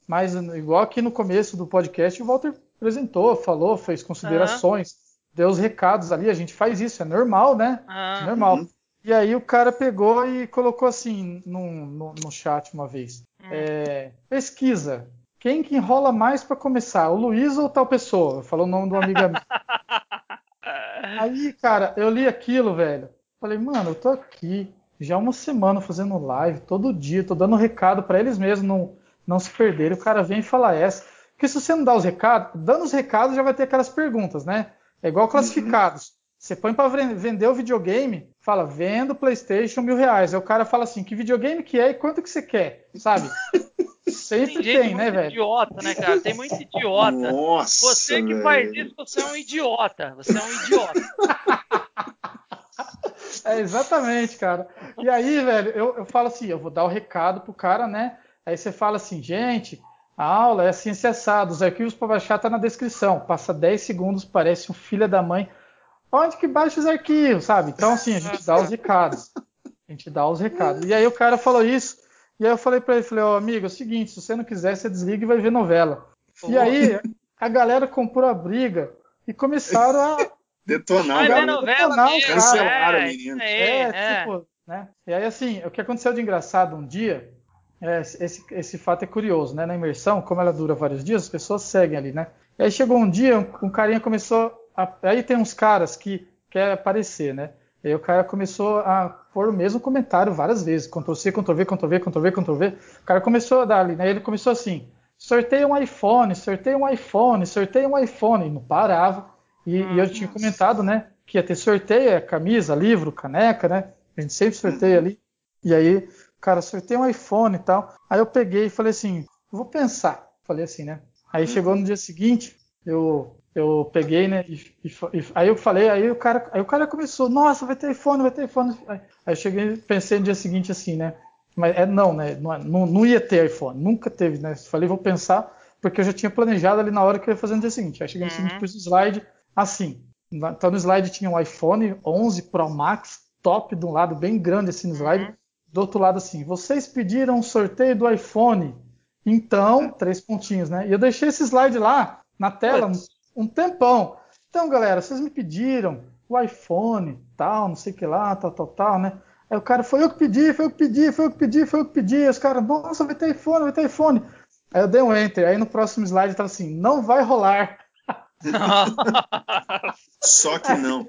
Mas igual aqui no começo do podcast, o Walter apresentou, falou, fez considerações, uhum. deu os recados ali, a gente faz isso, é normal, né? Uhum. Normal. E aí o cara pegou e colocou assim no, no, no chat uma vez. Uhum. É, pesquisa. Quem que enrola mais para começar, o Luiz ou tal pessoa? Falou o nome do amigo Aí, cara, eu li aquilo, velho. Falei, mano, eu tô aqui já uma semana fazendo live, todo dia, tô dando recado para eles mesmos não, não se perderem. O cara vem e fala essa. Porque se você não dá os recados, dando os recados já vai ter aquelas perguntas, né? É igual classificados. Uhum. Você põe para vender o videogame, fala, vendo PlayStation mil reais. Aí o cara fala assim, que videogame que é e quanto que você quer, sabe? Sempre tem, tem né, velho? idiota, né, cara? Tem muito idiota. Nossa, você que faz isso, você é um idiota. Você é um idiota. é exatamente, cara. E aí, velho, eu, eu falo assim, eu vou dar o recado pro cara, né? Aí você fala assim, gente, a aula é assim acessada, os arquivos para baixar tá na descrição. Passa 10 segundos, parece um filho da mãe. Onde que baixa os arquivos, sabe? Então, assim, a gente dá os recados. A gente dá os recados. E aí o cara falou isso. E aí eu falei para ele, falei, ó, oh, amigo, é o seguinte, se você não quiser, você desliga e vai ver novela. Oh. E aí a galera comprou a briga e começaram a detonar, a novela mesmo, cancelaram é, menino. É, é, tipo, né? E aí assim, o que aconteceu de engraçado um dia, é, esse, esse fato é curioso, né? Na imersão, como ela dura vários dias, as pessoas seguem ali, né? E aí chegou um dia, um, um carinha começou a, aí tem uns caras que quer aparecer, né? E aí o cara começou a pôr o mesmo comentário várias vezes. Ctrl C, Ctrl V, Ctrl V, Ctrl V, Ctrl V. O cara começou a dar ali, né? Ele começou assim: sorteio um iPhone, sorteio um iPhone, sorteio um iPhone. E não parava. E, e eu tinha comentado, né, que ia ter sorteio, é camisa, livro, caneca, né? A gente sempre sorteia ali. E aí, cara, sorteio um iPhone e tal. Aí eu peguei e falei assim, vou pensar. Falei assim, né? Aí chegou no dia seguinte, eu eu peguei, né? E, e, e, aí eu falei, aí o cara, aí o cara começou, nossa, vai ter iPhone, vai ter iPhone. Aí, eu cheguei, pensei no dia seguinte assim, né? Mas é não, né? Não, não, não ia ter iPhone, nunca teve, né? Falei, vou pensar, porque eu já tinha planejado ali na hora que eu ia fazer no dia seguinte. Aí cheguei no uhum. seguinte, pus o slide assim. Então no slide tinha um iPhone 11 Pro Max, top de um lado, bem grande assim no slide. Uhum. Do outro lado assim, vocês pediram um sorteio do iPhone. Então, três pontinhos, né? E eu deixei esse slide lá na tela um tempão. Então, galera, vocês me pediram o iPhone, tal, não sei o que lá, tal, tal, tal, né? Aí o cara, foi eu que pedi, foi eu que pedi, foi eu que pedi, foi eu que pedi. Aí os caras, nossa, vai ter iPhone, vai ter iPhone. Aí eu dei um enter. Aí no próximo slide tá assim, não vai rolar. Só que não.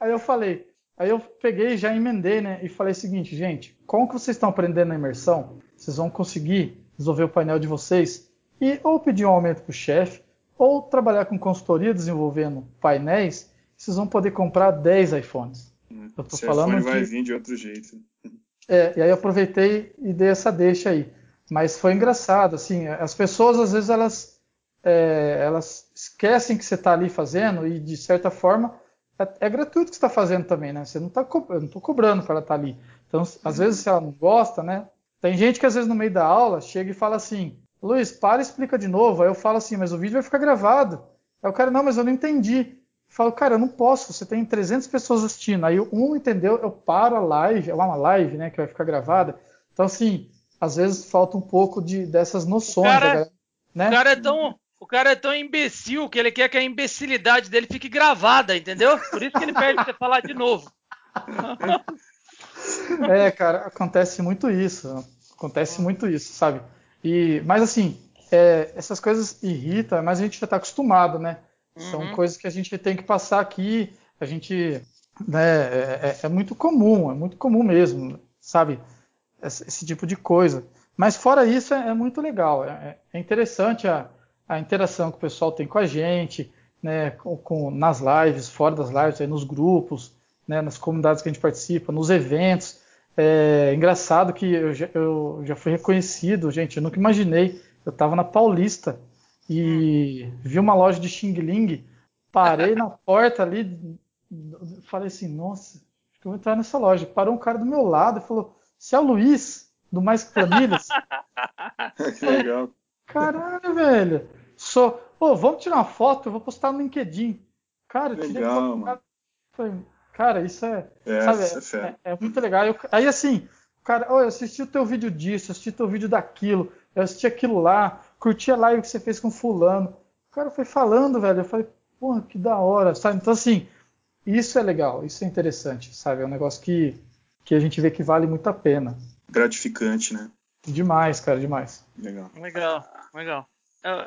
Aí eu falei, aí eu peguei e já emendei, né? E falei o seguinte, gente, como que vocês estão aprendendo na imersão? Vocês vão conseguir resolver o painel de vocês e ou pedir um aumento para o chefe, ou trabalhar com consultoria desenvolvendo painéis, vocês vão poder comprar 10 iPhones. Hum, eu tô falando iPhone vai vir de outro jeito. É, e aí eu aproveitei e dei essa deixa aí. Mas foi engraçado, assim, as pessoas às vezes elas, é, elas esquecem que você está ali fazendo e de certa forma é, é gratuito que você está fazendo também, né? Você não está eu não estou cobrando para ela estar tá ali. Então, às vezes se ela não gosta, né? Tem gente que às vezes no meio da aula chega e fala assim, Luiz, para e explica de novo. Aí eu falo assim, mas o vídeo vai ficar gravado. Aí o cara, não, mas eu não entendi. Eu falo, cara, eu não posso, você tem 300 pessoas assistindo. Aí um entendeu, eu paro a live, é uma live, né, que vai ficar gravada. Então, assim, às vezes falta um pouco de, dessas noções. O cara, né? o cara é tão, o cara é tão imbecil que ele quer que a imbecilidade dele fique gravada, entendeu? Por isso que ele pede você falar de novo. É, cara, acontece muito isso. Acontece muito isso, sabe? E, mas assim, é, essas coisas irritam, mas a gente já está acostumado, né? Uhum. São coisas que a gente tem que passar aqui, a gente. Né, é, é, é muito comum, é muito comum mesmo, sabe? Esse, esse tipo de coisa. Mas fora isso, é, é muito legal. É, é, interessante a, a, interação que o pessoal tem com a gente, né, com, com, nas lives, fora das lives, aí nos grupos, né, nas comunidades que a gente participa, nos eventos. É engraçado que eu já, eu já fui reconhecido, gente. Eu nunca imaginei. Eu estava na Paulista e vi uma loja de Xing Ling, parei na porta ali, falei assim: nossa, acho que eu vou entrar nessa loja. Parou um cara do meu lado e falou: Você é o Luiz, do Mais que Planilhas? que legal. Caralho, velho. Sou. Pô, vamos tirar uma foto, eu vou postar no LinkedIn. Cara, eu tirei legal, foto. Falei, Cara, isso é. É, sabe, é, é, é, muito legal. Eu, aí assim, cara, oh, eu assisti o teu vídeo disso, assisti o teu vídeo daquilo, eu assisti aquilo lá, curti a live que você fez com fulano. O cara foi falando, velho. Eu falei, porra, que da hora, sabe? Então, assim, isso é legal, isso é interessante, sabe? É um negócio que, que a gente vê que vale muito a pena. Gratificante, né? Demais, cara, demais. Legal. Legal, legal.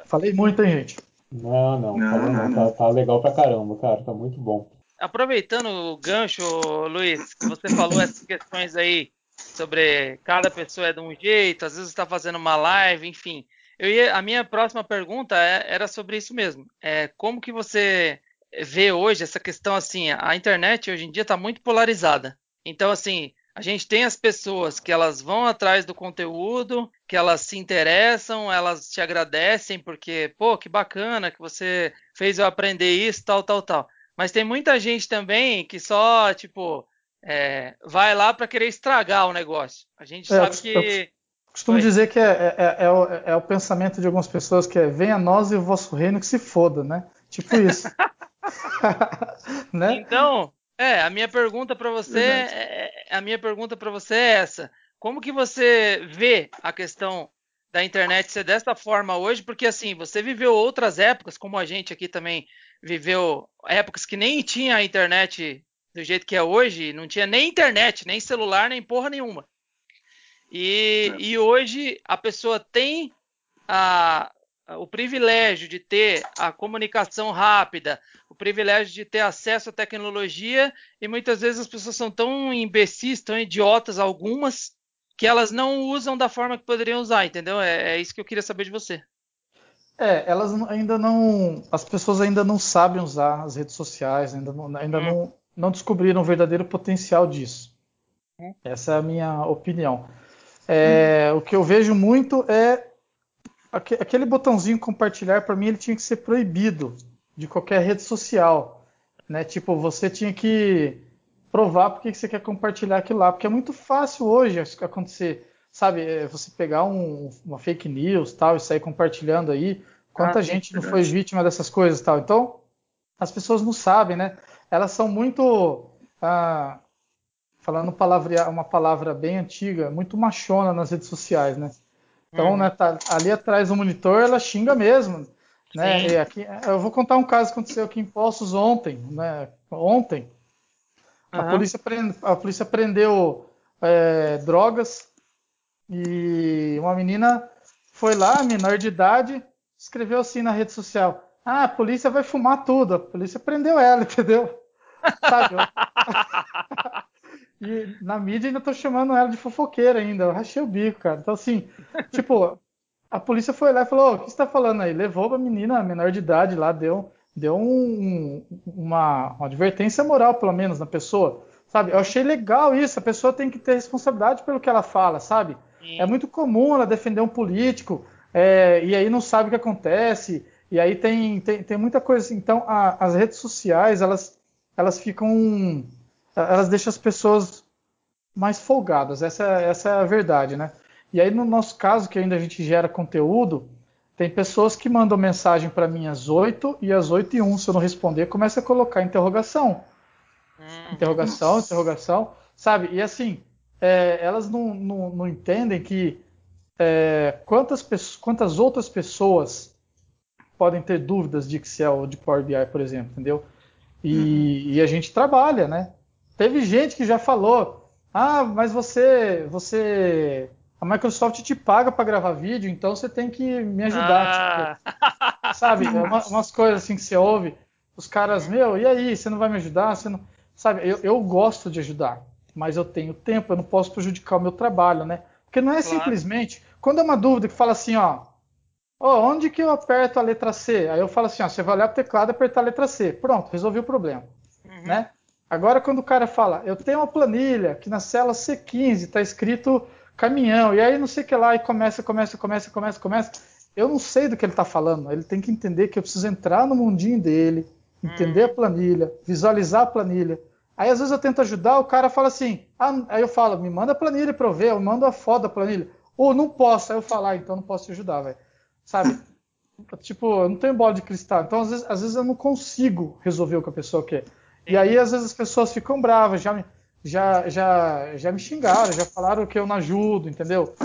Falei muito, hein, gente? Não, não, não, não, não. Tá, tá, legal pra caramba, cara, tá muito bom aproveitando o gancho, Luiz, que você falou essas questões aí sobre cada pessoa é de um jeito, às vezes está fazendo uma live, enfim. Eu ia, a minha próxima pergunta é, era sobre isso mesmo. É, como que você vê hoje essa questão assim? A internet hoje em dia está muito polarizada. Então, assim, a gente tem as pessoas que elas vão atrás do conteúdo, que elas se interessam, elas te agradecem porque, pô, que bacana que você fez eu aprender isso, tal, tal, tal. Mas tem muita gente também que só, tipo, é, vai lá para querer estragar o negócio. A gente é, sabe que. Costumo Oi. dizer que é, é, é, é, o, é, o, pensamento de algumas pessoas que é venha nós e o vosso reino que se foda, né? Tipo isso. né? Então, é, a minha pergunta para você é, a minha pergunta para você é essa. Como que você vê a questão da internet ser dessa forma hoje? Porque assim, você viveu outras épocas, como a gente aqui também viveu épocas que nem tinha a internet do jeito que é hoje, não tinha nem internet, nem celular, nem porra nenhuma. E, é. e hoje a pessoa tem a, o privilégio de ter a comunicação rápida, o privilégio de ter acesso à tecnologia, e muitas vezes as pessoas são tão imbecis, tão idiotas, algumas, que elas não usam da forma que poderiam usar, entendeu? É, é isso que eu queria saber de você. É, elas ainda não. As pessoas ainda não sabem usar as redes sociais, ainda não, ainda hum. não, não descobriram o verdadeiro potencial disso. Hum. Essa é a minha opinião. É, hum. O que eu vejo muito é aquele botãozinho compartilhar, para mim, ele tinha que ser proibido de qualquer rede social. Né? Tipo, você tinha que provar porque que você quer compartilhar aquilo lá, porque é muito fácil hoje acontecer sabe, é, você pegar um, uma fake news tal e sair compartilhando aí, quanta ah, gente não foi vítima dessas coisas tal. Então, as pessoas não sabem, né? Elas são muito, ah, falando palavra, uma palavra bem antiga, muito machona nas redes sociais, né? Então, uhum. né, tá, ali atrás do monitor, ela xinga mesmo, né? E aqui, eu vou contar um caso que aconteceu aqui em Poços ontem, né? Ontem, uhum. a, polícia prende, a polícia prendeu é, drogas e uma menina foi lá, menor de idade, escreveu assim na rede social: Ah, a polícia vai fumar tudo. A polícia prendeu ela, entendeu? Sabe? e na mídia ainda tô chamando ela de fofoqueira ainda. Eu rachei o bico, cara. Então, assim, tipo, a polícia foi lá e falou: O que você tá falando aí? Levou a menina menor de idade lá, deu, deu um, uma, uma advertência moral, pelo menos, na pessoa. Sabe? Eu achei legal isso. A pessoa tem que ter responsabilidade pelo que ela fala, sabe? É muito comum ela defender um político é, e aí não sabe o que acontece. E aí tem, tem, tem muita coisa. Então, a, as redes sociais, elas, elas ficam. Elas deixam as pessoas mais folgadas. Essa, essa é a verdade, né? E aí, no nosso caso, que ainda a gente gera conteúdo, tem pessoas que mandam mensagem para mim às 8 e às 8 e 1, se eu não responder, começa a colocar interrogação. Hum, interrogação, nossa. interrogação, sabe? E assim, é, elas não, não, não, entendem que é, quantas, quantas outras pessoas podem ter dúvidas de Excel ou de Power BI, por exemplo, entendeu? E, uhum. e, a gente trabalha, né? Teve gente que já falou, ah, mas você, você, a Microsoft te paga para gravar vídeo, então você tem que me ajudar, ah. tipo, sabe? É uma, umas coisas assim que você ouve, os caras, meu, e aí, você não vai me ajudar? Você não, sabe? Eu, eu gosto de ajudar mas eu tenho tempo, eu não posso prejudicar o meu trabalho, né? Porque não é claro. simplesmente. Quando é uma dúvida que fala assim, ó, ó, onde que eu aperto a letra C? Aí eu falo assim, ó, você vai olhar pro teclado e apertar a letra C. Pronto, resolvi o problema. Uhum. Né? Agora, quando o cara fala, eu tenho uma planilha que na célula C15 está escrito caminhão, e aí não sei o que lá, e começa, começa, começa, começa, começa. Eu não sei do que ele está falando. Ele tem que entender que eu preciso entrar no mundinho dele, entender uhum. a planilha, visualizar a planilha Aí às vezes eu tento ajudar, o cara fala assim, ah, aí eu falo, me manda a planilha para eu ver, eu mando a foto da planilha. Ou não posso, aí eu falo, ah, então não posso te ajudar, velho. Sabe? tipo, eu não tenho bola de cristal. Então às vezes, às vezes eu não consigo resolver o que a pessoa quer. E aí às vezes as pessoas ficam bravas, já me, já, já, já me xingaram, já falaram que eu não ajudo, entendeu?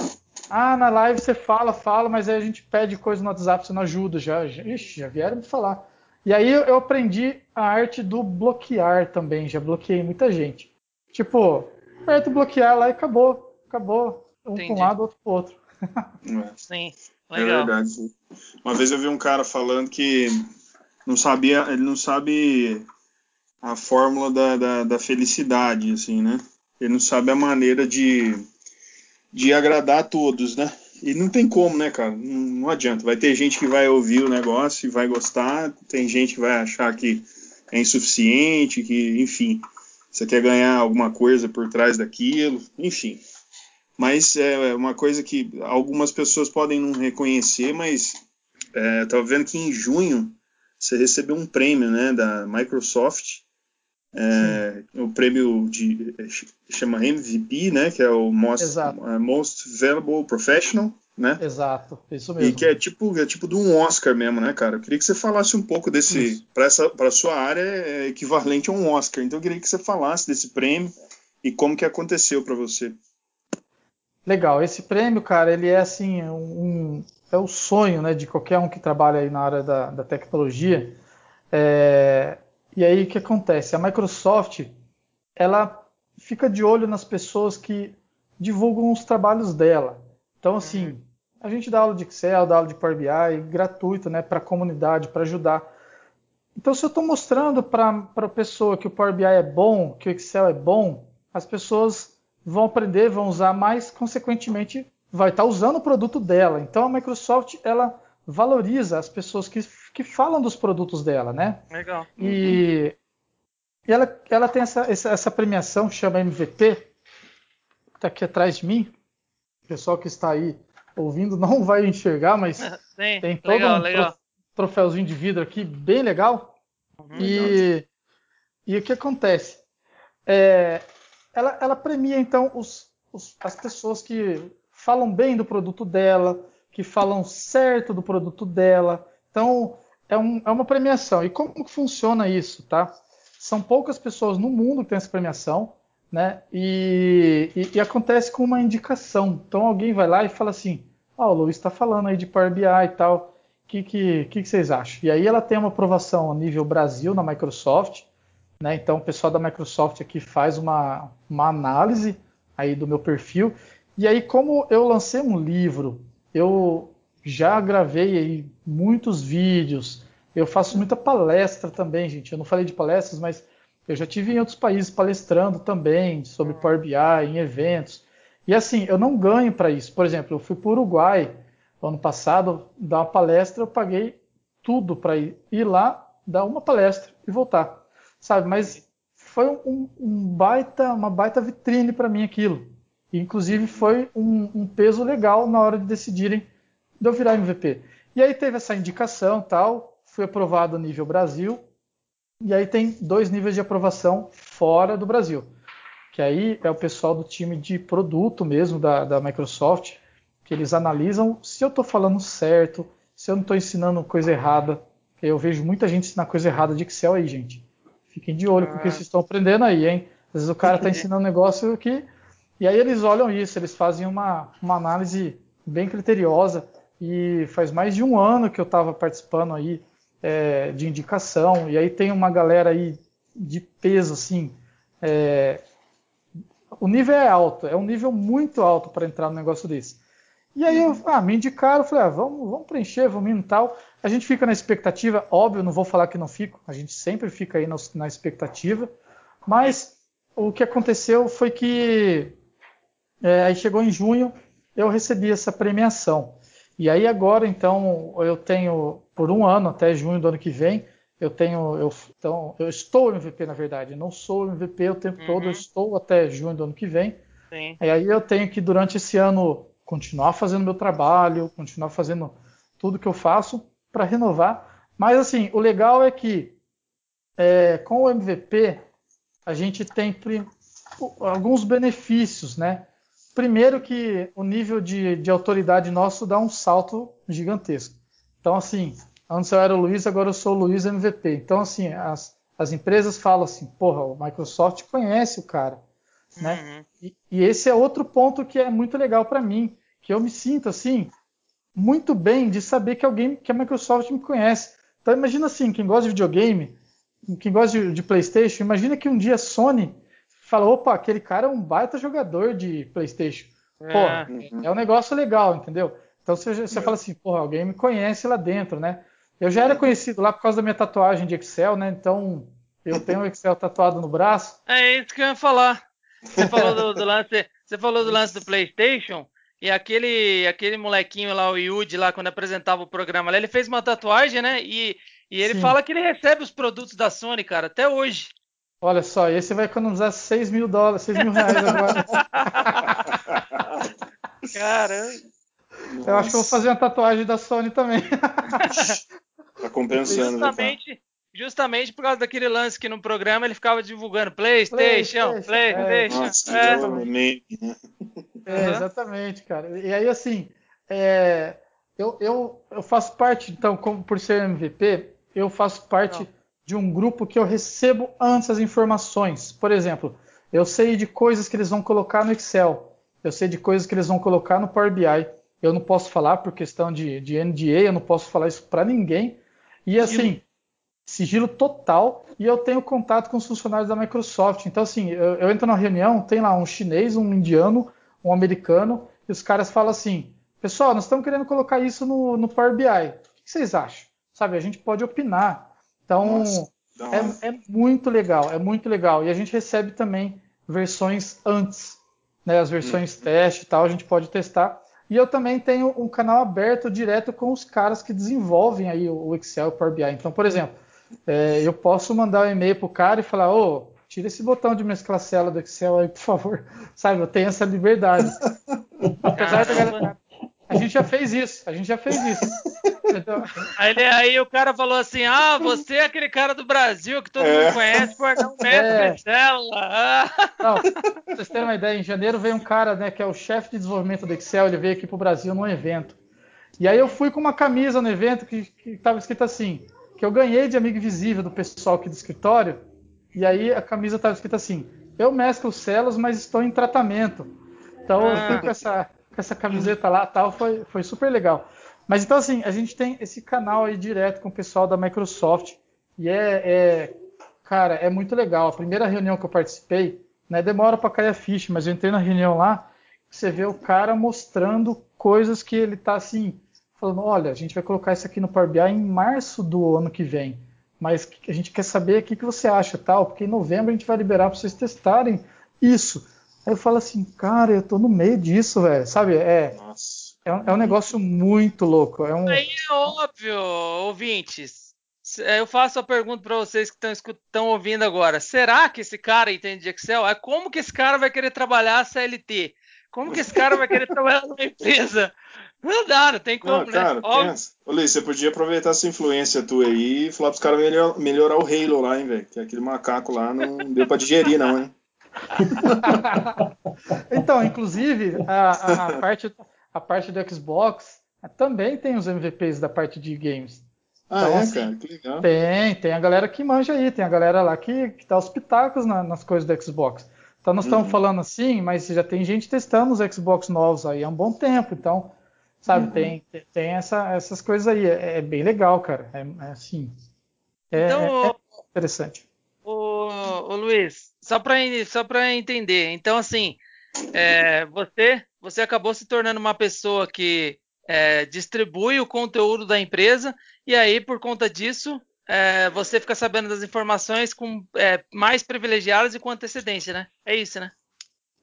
Ah, na live você fala, fala, mas aí a gente pede coisa no WhatsApp, você não ajuda. Já, já, ixi, já vieram me falar. E aí eu aprendi a arte do bloquear também, já bloqueei muita gente. Tipo, aperto bloquear lá e acabou. Acabou. Um Entendi. para um lado, outro para outro. É. Sim, é legal. É verdade. Uma vez eu vi um cara falando que não sabia, ele não sabe a fórmula da, da, da felicidade, assim, né? Ele não sabe a maneira de, de agradar a todos, né? E não tem como, né, cara? Não, não, adianta. Vai ter gente que vai ouvir o negócio e vai gostar, tem gente que vai achar que é insuficiente, que, enfim, você quer ganhar alguma coisa por trás daquilo, enfim. Mas é uma coisa que algumas pessoas podem não reconhecer, mas é, tô vendo que em junho você recebeu um prêmio, né, da Microsoft é, o prêmio de chama MVP, né, que é o Most, uh, Most Valuable Professional, né? Exato, isso mesmo. E que é tipo é tipo de um Oscar mesmo, né, cara? Eu queria que você falasse um pouco desse para sua área é equivalente a um Oscar. Então eu queria que você falasse desse prêmio e como que aconteceu para você. Legal, esse prêmio, cara, ele é assim um, é o sonho, né, de qualquer um que trabalha aí na área da, da tecnologia. É, e aí o que acontece? A Microsoft ela fica de olho nas pessoas que divulgam os trabalhos dela. Então, assim, uhum. a gente dá aula de Excel, dá aula de Power BI, gratuito, né, para a comunidade, para ajudar. Então, se eu estou mostrando para a pessoa que o Power BI é bom, que o Excel é bom, as pessoas vão aprender, vão usar mais, consequentemente, vai estar tá usando o produto dela. Então, a Microsoft ela valoriza as pessoas que, que falam dos produtos dela, né? Legal. E, e ela, ela tem essa, essa, essa premiação que chama MVP, que está aqui atrás de mim. O pessoal que está aí ouvindo não vai enxergar, mas Sim, tem todo legal, um legal. troféuzinho de vidro aqui, bem legal. Uhum. E, e o que acontece? É, ela, ela premia, então, os, os, as pessoas que falam bem do produto dela, que falam certo do produto dela. Então, é, um, é uma premiação. E como que funciona isso, tá? São poucas pessoas no mundo que tem essa premiação, né? E, e, e acontece com uma indicação. Então, alguém vai lá e fala assim: Ó, oh, o Luiz está falando aí de Power BI e tal. O que, que, que, que vocês acham? E aí ela tem uma aprovação a nível Brasil na Microsoft. Né? Então o pessoal da Microsoft aqui faz uma, uma análise aí do meu perfil. E aí, como eu lancei um livro, eu já gravei aí muitos vídeos, eu faço muita palestra também, gente. Eu não falei de palestras, mas eu já tive em outros países palestrando também sobre Power BI, em eventos. E assim, eu não ganho para isso. Por exemplo, eu fui para o Uruguai ano passado dar uma palestra, eu paguei tudo para ir, ir lá, dar uma palestra e voltar, sabe? Mas foi um, um baita, uma baita vitrine para mim aquilo. Inclusive foi um, um, peso legal na hora de decidirem de eu virar MVP. E aí teve essa indicação, tal, fui aprovado a nível Brasil. E aí tem dois níveis de aprovação fora do Brasil que aí é o pessoal do time de produto mesmo da, da Microsoft, que eles analisam se eu estou falando certo, se eu não estou ensinando coisa errada. Eu vejo muita gente ensinar coisa errada de Excel aí, gente. Fiquem de olho ah. com o que vocês estão aprendendo aí, hein? Às vezes o cara está ensinando um negócio que. E aí eles olham isso, eles fazem uma, uma análise bem criteriosa. E faz mais de um ano que eu estava participando aí é, de indicação. E aí tem uma galera aí de peso, assim, é, o nível é alto, é um nível muito alto para entrar no negócio desse. E aí eu, ah, me indicaram, falei, ah, vamos, vamos preencher, vamos e tal. A gente fica na expectativa, óbvio, não vou falar que não fico, a gente sempre fica aí na expectativa. Mas o que aconteceu foi que é, aí chegou em junho, eu recebi essa premiação. E aí agora, então, eu tenho por um ano até junho do ano que vem, eu tenho, eu, então, eu estou MVP na verdade, não sou MVP o tempo uhum. todo, eu estou até junho do ano que vem. Sim. E aí eu tenho que durante esse ano continuar fazendo meu trabalho, continuar fazendo tudo que eu faço para renovar. Mas assim, o legal é que é, com o MVP a gente tem alguns benefícios, né? Primeiro que o nível de, de autoridade nosso dá um salto gigantesco. Então assim, Antes eu era o Luiz, agora eu sou o Luiz MVP. Então, assim, as, as empresas falam assim, porra, o Microsoft conhece o cara. Né? Uhum. E, e, esse é outro ponto que é muito legal para mim, que eu me sinto assim muito bem de saber que alguém que a Microsoft me conhece. Então imagina assim, quem gosta de videogame, quem gosta de, de PlayStation, imagina que um dia a Sony fala, opa, aquele cara é um baita jogador de PlayStation. Pô, é, é um negócio legal, entendeu? Então você, você fala assim, porra, alguém me conhece lá dentro, né? Eu já era conhecido lá por causa da minha tatuagem de Excel, né? Então eu tenho o Excel tatuado no braço. É isso que eu ia falar. Você falou do, do lance, você falou do lance do PlayStation e aquele aquele molequinho lá, o Yudi lá quando apresentava o programa, ele fez uma tatuagem, né? E, e ele Sim. fala que ele recebe os produtos da Sony, cara, até hoje. Olha só, esse vai economizar 6 mil dólares, 6 mil reais agora. Caramba. Eu acho que eu vou fazer uma tatuagem da Sony também. Tá compensando, justamente, né, justamente por causa daquele lance que no programa ele ficava divulgando PlayStation, PlayStation. É. PlayStation. É. É, exatamente, cara. E aí, assim, é, eu, eu, eu faço parte, então, como por ser MVP, eu faço parte Não. De um grupo que eu recebo antes as informações. Por exemplo, eu sei de coisas que eles vão colocar no Excel, eu sei de coisas que eles vão colocar no Power BI. Eu não posso falar por questão de, de NDA, eu não posso falar isso para ninguém, e assim, sigilo total. E eu tenho contato com os funcionários da Microsoft. Então, assim, eu, eu entro na reunião, tem lá um chinês, um indiano, um americano, e os caras falam assim: pessoal, nós estamos querendo colocar isso no, no Power BI. O que vocês acham? Sabe, a gente pode opinar. Então, é, é, muito legal, é muito legal. E a gente recebe também versões antes, né? As versões hum. teste e tal, a gente pode testar. E eu também tenho um canal aberto direto com os caras que desenvolvem aí o Excel e o Power BI. Então, por exemplo, é, eu posso mandar um e-mail pro cara e falar, ô, tira esse botão de mesclar célula do Excel aí, por favor. Sabe, eu tenho essa liberdade. Apesar da galera, a gente já fez isso, a gente já fez isso. Aí, aí, o cara falou assim: Ah, você é aquele cara do Brasil que todo é. mundo conhece por não é. célula. Não, pra vocês terem uma ideia, em janeiro veio um cara, né, que é o chefe de desenvolvimento do Excel, ele veio aqui pro Brasil num evento. E aí eu fui com uma camisa no evento que estava escrito assim, que eu ganhei de amigo invisível do pessoal aqui do escritório, e aí a camisa estava escrita assim, eu mesclo células, mas estou em tratamento. Então ah. eu fui com essa, com essa camiseta lá tal, foi, foi super legal. Mas então, assim, a gente tem esse canal aí direto com o pessoal da Microsoft. E é, é cara, é muito legal. A primeira reunião que eu participei, né, demora para cair a ficha, mas eu entrei na reunião lá, você vê o cara mostrando coisas que ele tá assim, falando, olha, a gente vai colocar isso aqui no Power BI em março do ano que vem. Mas a gente quer saber o que, que você acha, tal, porque em novembro a gente vai liberar para vocês testarem isso. Aí eu falo assim, cara, eu tô no meio disso, velho. Sabe? É, é um, é, um, negócio muito louco. É um... Aí é óbvio, ouvintes. Eu faço a pergunta para vocês que estão ouvindo agora. Será que esse cara entende de Excel? É como que esse cara vai querer trabalhar a CLT? Como que esse cara vai querer trabalhar numa empresa? Não dá, não tem como, não, né? Cara, pensa. Ô, Luiz, você podia aproveitar essa influência tua aí e falar pros caras melhor, melhorar o Halo lá, hein, velho? Que aquele macaco lá não deu pra digerir, não, hein? então, inclusive, a, a, parte, a parte do Xbox também tem os MVPs da parte de games. Ah, então, é, assim, cara? Que legal. Tem, tem a galera que manja aí, tem a galera lá que, que dá os pitacos na, nas coisas do Xbox. Então, nós estamos uhum. falando assim, mas já tem gente testando os Xbox novos aí há um bom tempo. Então, sabe, uhum. tem, tem essa, essas coisas aí. É, é, bem legal, cara. É, é assim. É, então, é interessante. Ô, ô Luiz, só para só entender. Então, assim, é, você você acabou se tornando uma pessoa que é, distribui o conteúdo da empresa e aí por conta disso é, você fica sabendo das informações com é, mais privilegiadas e com antecedência, né? É isso, né?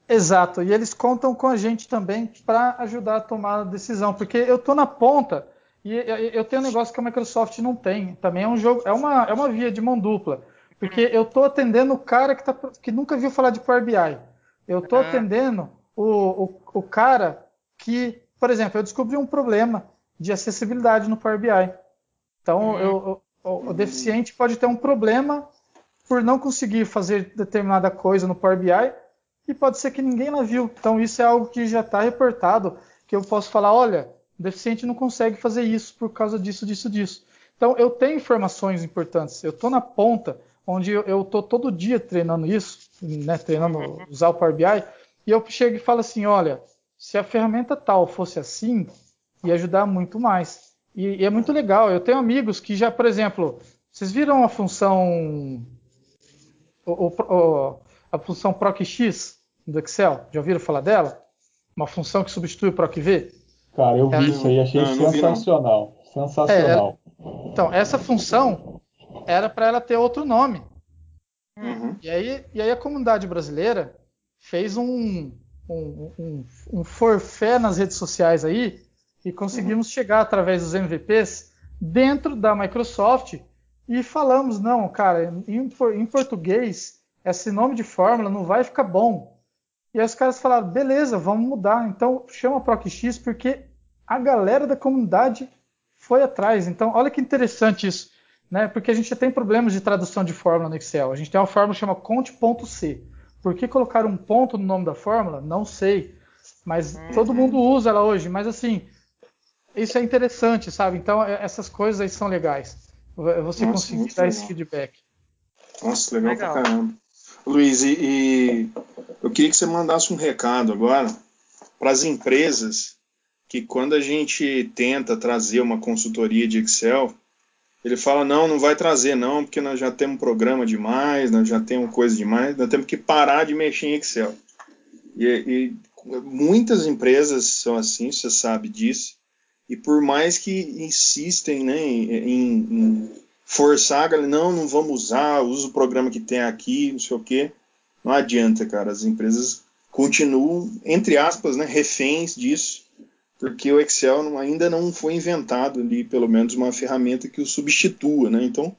Exato. E eles contam com a gente também para ajudar a tomar a decisão, porque eu tô na ponta e eu tenho um negócio que a Microsoft não tem. Também é um jogo, é uma, é uma via de mão dupla. Porque eu estou atendendo o cara que, tá, que, nunca viu falar de Power BI. Eu estou uhum. atendendo o, o, o, cara que, por exemplo, eu descobri um problema de acessibilidade no Power BI. Então, uhum. eu, o, o, deficiente pode ter um problema por não conseguir fazer determinada coisa no Power BI e pode ser que ninguém lá viu. Então, isso é algo que já está reportado, que eu posso falar, olha, o deficiente não consegue fazer isso por causa disso, disso, disso. Então, eu tenho informações importantes. Eu estou na ponta onde eu estou todo dia treinando isso, né, treinando uhum. usar o Power BI, e eu chego e falo assim, olha, se a ferramenta tal fosse assim, ia ajudar muito mais. E, e é muito legal. Eu tenho amigos que já, por exemplo, vocês viram a função o, o, a função PROC-X do Excel? Já ouviram falar dela? Uma função que substitui o PROC-V? Cara, eu vi é, isso aí, achei não, sensacional. Não sensacional. É, então, essa função era para ela ter outro nome. Uhum. E, aí, e aí a comunidade brasileira fez um, um, um, um forfé nas redes sociais aí e conseguimos uhum. chegar através dos MVPs dentro da Microsoft e falamos, não, cara, em, em português esse nome de fórmula não vai ficar bom. E aí os caras falaram, beleza, vamos mudar. Então chama PROCX porque a galera da comunidade foi atrás. Então olha que interessante isso né? Porque a gente já tem problemas de tradução de fórmula no Excel. A gente tem uma fórmula que chama conte.c. Por que colocar um ponto no nome da fórmula? Não sei. Mas uhum. todo mundo usa ela hoje. Mas assim, isso é interessante, sabe? Então é, essas coisas aí são legais. Você Nossa, conseguir dar legal. esse feedback. Nossa, legal, legal. pra caramba. Luiz, e, e eu queria que você mandasse um recado agora para as empresas que quando a gente tenta trazer uma consultoria de Excel, ele fala, não, não vai trazer não, porque nós já temos programa demais, nós já temos coisa demais, nós temos que parar de mexer em Excel. E, e muitas empresas são assim, você sabe disso, e por mais que insistem né, em, em forçar, não, não vamos usar, usa o programa que tem aqui, não sei o quê, não adianta, cara, as empresas continuam, entre aspas, né, reféns disso, porque o Excel ainda não foi inventado ali, pelo menos uma ferramenta que o substitua, né? Então,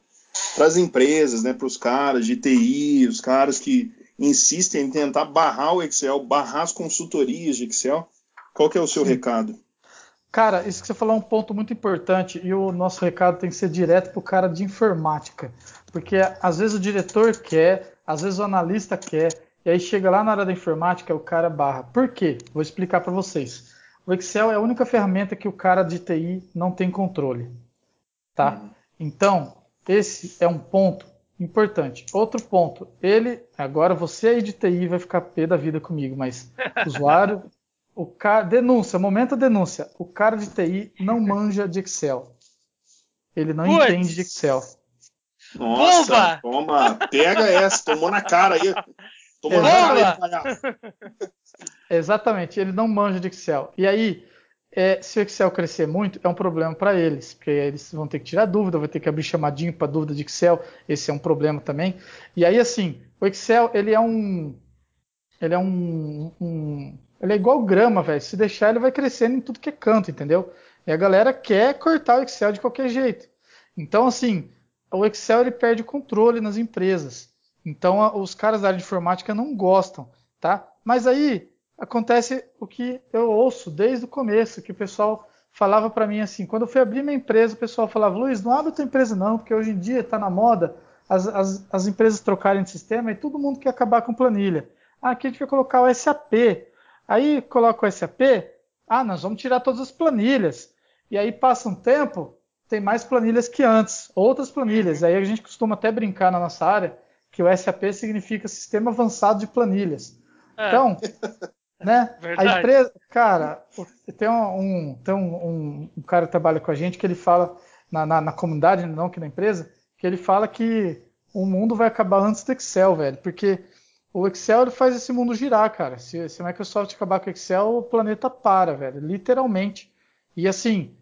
para as empresas, né, para os caras de TI, os caras que insistem em tentar barrar o Excel, barrar as consultorias de Excel, qual que é o seu Sim. recado? Cara, isso que você falou é um ponto muito importante e o nosso recado tem que ser direto para o cara de informática, porque às vezes o diretor quer, às vezes o analista quer, e aí chega lá na área da informática o cara barra. Por quê? Vou explicar para vocês. O Excel é a única ferramenta que o cara de TI não tem controle, tá? Uhum. Então esse é um ponto importante. Outro ponto, ele agora você aí de TI vai ficar pé da vida comigo, mas usuário o cara, denúncia, momento denúncia. O cara de TI não manja de Excel. Ele não Puts. entende de Excel. Nossa, Bomba! toma, pega essa, tomou na cara aí. Tomou na cara aí, Exatamente, ele não manja de Excel. E aí, é, se o Excel crescer muito, é um problema para eles, porque eles vão ter que tirar dúvida, vai ter que abrir chamadinho para dúvida de Excel, esse é um problema também. E aí, assim, o Excel, ele é um. Ele é um, um ele é igual grama, velho. Se deixar, ele vai crescendo em tudo que é canto, entendeu? E a galera quer cortar o Excel de qualquer jeito. Então, assim, o Excel ele perde controle nas empresas. Então, os caras da área de informática não gostam, tá? Mas aí acontece o que eu ouço desde o começo, que o pessoal falava para mim assim, quando eu fui abrir minha empresa, o pessoal falava, Luiz, não abre tua empresa não, porque hoje em dia está na moda as, as, as, empresas trocarem de sistema e todo mundo quer acabar com planilha. Ah, aqui a gente vai colocar o SAP. Aí coloca o SAP, ah, nós vamos tirar todas as planilhas. E aí passa um tempo, tem mais planilhas que antes, outras planilhas. Aí a gente costuma até brincar na nossa área que o SAP significa Sistema Avançado de Planilhas. É. Então, né? Verdade. A empresa, cara, tem um, tem um, um, cara que trabalha com a gente que ele fala na, na, na comunidade, não aqui na empresa, que ele fala que o mundo vai acabar antes do Excel, velho, porque o Excel faz esse mundo girar, cara. Se, se a Microsoft acabar com o Excel, o planeta para, velho. Literalmente. E assim,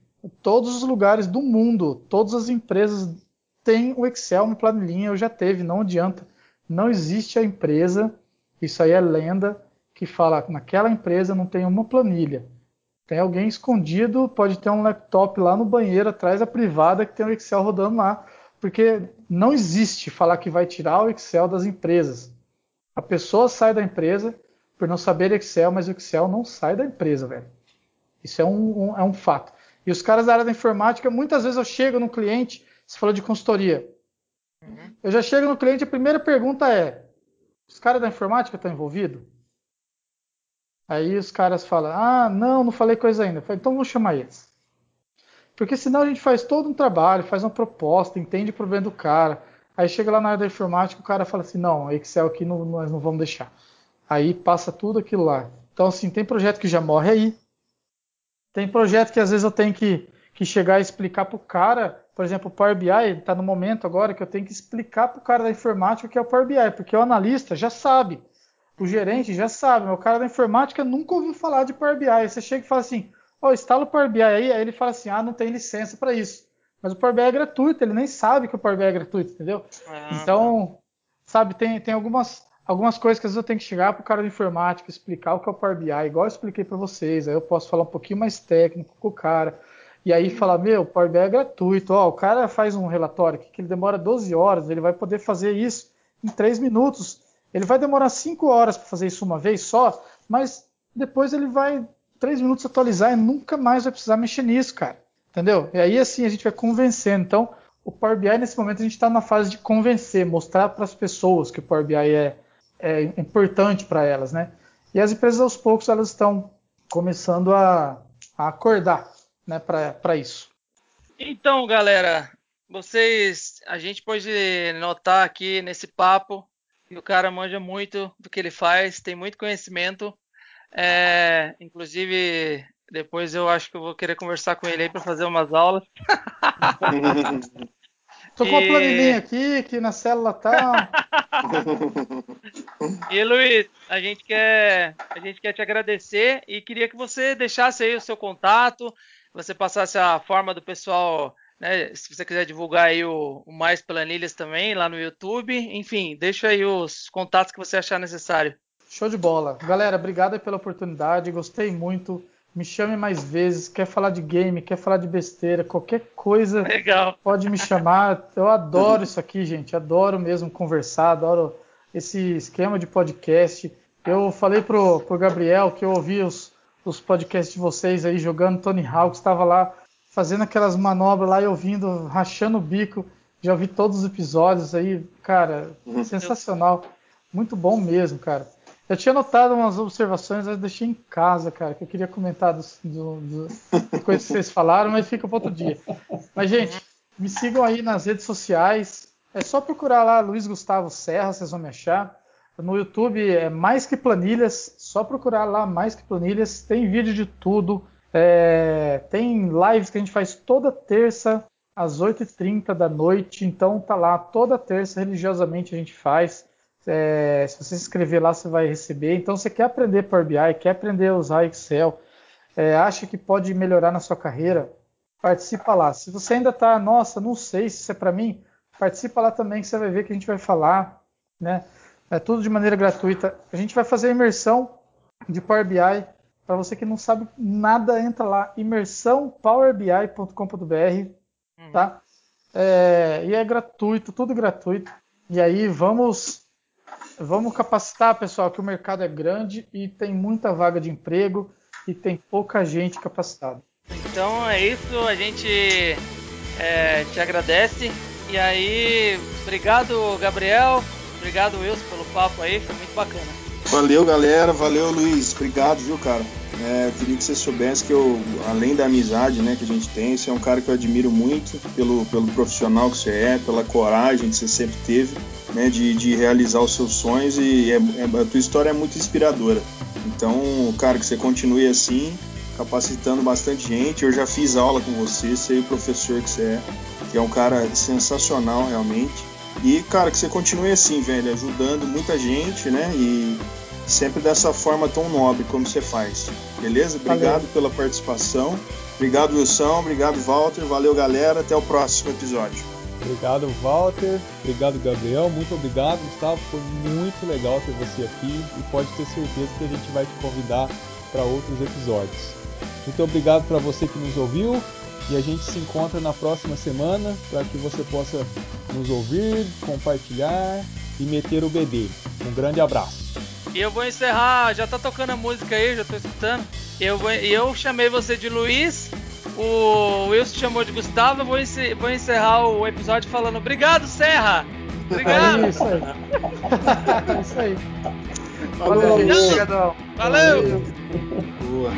todos os lugares do mundo, todas as empresas têm o Excel uma planilhinha, eu já teve, não adianta. Não existe a empresa, isso aí é lenda, que fala naquela empresa não tem uma planilha. Tem alguém escondido, pode ter um laptop lá no banheiro atrás da privada que tem o Excel rodando lá, porque não existe falar que vai tirar o Excel das empresas. A pessoa sai da empresa por não saber Excel, mas o Excel não sai da empresa, velho. Isso é um, um, é um fato. E os caras da área da informática, muitas vezes eu chego no cliente, você falou de consultoria. Uhum. Eu já chego no cliente, a primeira pergunta é: os caras da informática estão envolvidos? Aí os caras falam: ah, não, não falei coisa ainda. Falei, então vamos chamar eles. Porque senão a gente faz todo um trabalho, faz uma proposta, entende o problema do cara, Aí chega lá na área da informática, o cara fala assim, não, Excel aqui não, nós não vamos deixar. Aí passa tudo aquilo lá. Então, assim, tem projeto que já morre aí. Tem projeto que às vezes eu tenho que, que chegar e explicar para o cara, por exemplo, o Power BI está no momento agora que eu tenho que explicar para o cara da informática o que é o Power BI, porque o analista já sabe, o gerente já sabe, mas o cara da informática nunca ouviu falar de Power BI. Aí você chega e fala assim, ó, oh, instala o Power BI aí, aí ele fala assim, ah, não tem licença para isso. Mas o Power BI é gratuito, ele nem sabe que o Power BI é gratuito, entendeu? Ah, então, sabe, tem, tem algumas, algumas coisas que às vezes eu tenho que chegar para o cara de informática, explicar o que é o Power BI, igual eu expliquei para vocês. Aí eu posso falar um pouquinho mais técnico com o cara. E aí falar, meu, o Power BI é gratuito. Ó, o cara faz um relatório que ele demora 12 horas, ele vai poder fazer isso em 3 minutos. Ele vai demorar 5 horas para fazer isso uma vez só, mas depois ele vai 3 minutos atualizar e nunca mais vai precisar mexer nisso, cara. Entendeu? E aí assim a gente vai convencendo. Então, o Power BI nesse momento a gente está na fase de convencer, mostrar para as pessoas que o Power BI é, é importante para elas, né? E as empresas aos poucos elas estão começando a, a acordar, né, para isso. Então, galera, vocês, a gente pode notar aqui nesse papo que o cara manja muito do que ele faz, tem muito conhecimento. É, inclusive, depois eu acho que eu vou querer conversar com ele aí para fazer umas aulas. Tô com e... uma planilhinha aqui, que na célula tá. e Luiz, a gente quer a gente quer te agradecer e queria que você deixasse aí o seu contato, você passasse a forma do pessoal, né, se você quiser divulgar aí o, o Mais Planilhas também lá no YouTube, enfim, deixa aí os contatos que você achar necessário. Show de bola. Galera, obrigado pela oportunidade, gostei muito me chame mais vezes. Quer falar de game, quer falar de besteira, qualquer coisa, Legal. pode me chamar. Eu adoro isso aqui, gente. Adoro mesmo conversar, adoro esse esquema de podcast. Eu falei pro, pro Gabriel que eu ouvi os, os podcasts de vocês aí jogando Tony Hawk, estava lá fazendo aquelas manobras lá e ouvindo, rachando o bico. Já ouvi todos os episódios aí, cara, uhum. sensacional. Muito bom mesmo, cara. Eu tinha notado umas observações, mas deixei em casa, cara, que eu queria comentar dos, do, do, de coisas que vocês falaram, mas fica para outro dia. Mas, gente, me sigam aí nas redes sociais. É só procurar lá Luiz Gustavo Serra, vocês vão me achar. No YouTube é Mais Que Planilhas, só procurar lá Mais Que Planilhas. Tem vídeo de tudo. É, tem lives que a gente faz toda terça às 8h30 da noite. Então tá lá, toda terça religiosamente a gente faz. É, se você se inscrever lá, você vai receber. Então, você quer aprender Power BI, quer aprender a usar Excel, é, acha que pode melhorar na sua carreira, participa lá. Se você ainda está, nossa, não sei se isso é para mim, participa lá também que você vai ver que a gente vai falar, né? É tudo de maneira gratuita. A gente vai fazer a imersão de Power BI. Para você que não sabe nada, entra lá, imersãopowerbi.com.br, tá? É, e é gratuito, tudo gratuito. E aí vamos Vamos capacitar, pessoal, que o mercado é grande e tem muita vaga de emprego e tem pouca gente capacitada. Então é isso, a gente é, te agradece. E aí, obrigado, Gabriel. Obrigado, Wilson, pelo papo aí, foi muito bacana. Valeu, galera. Valeu, Luiz. Obrigado, viu, cara? É, eu queria que você soubesse que eu, além da amizade né, que a gente tem, você é um cara que eu admiro muito pelo, pelo profissional que você é, pela coragem que você sempre teve né, de, de realizar os seus sonhos e é, é, a tua história é muito inspiradora. Então, cara, que você continue assim, capacitando bastante gente. Eu já fiz aula com você, sei o professor que você é, que é um cara sensacional realmente. E, cara, que você continue assim, velho, ajudando muita gente, né? E sempre dessa forma tão nobre como você faz. Beleza? Obrigado Valeu. pela participação. Obrigado, Wilson. Obrigado, Walter. Valeu, galera. Até o próximo episódio. Obrigado, Walter. Obrigado, Gabriel. Muito obrigado, Gustavo. Foi muito legal ter você aqui e pode ter certeza que a gente vai te convidar para outros episódios. Muito obrigado para você que nos ouviu e a gente se encontra na próxima semana para que você possa nos ouvir, compartilhar e meter o BD. Um grande abraço. E eu vou encerrar, já tá tocando a música aí, já tô escutando. Eu, vou, eu chamei você de Luiz, o Wilson chamou de Gustavo, eu vou, vou encerrar o episódio falando obrigado, Serra! Obrigado! É isso aí. é isso aí. Valeu, Valeu. Valeu. Valeu. Boa.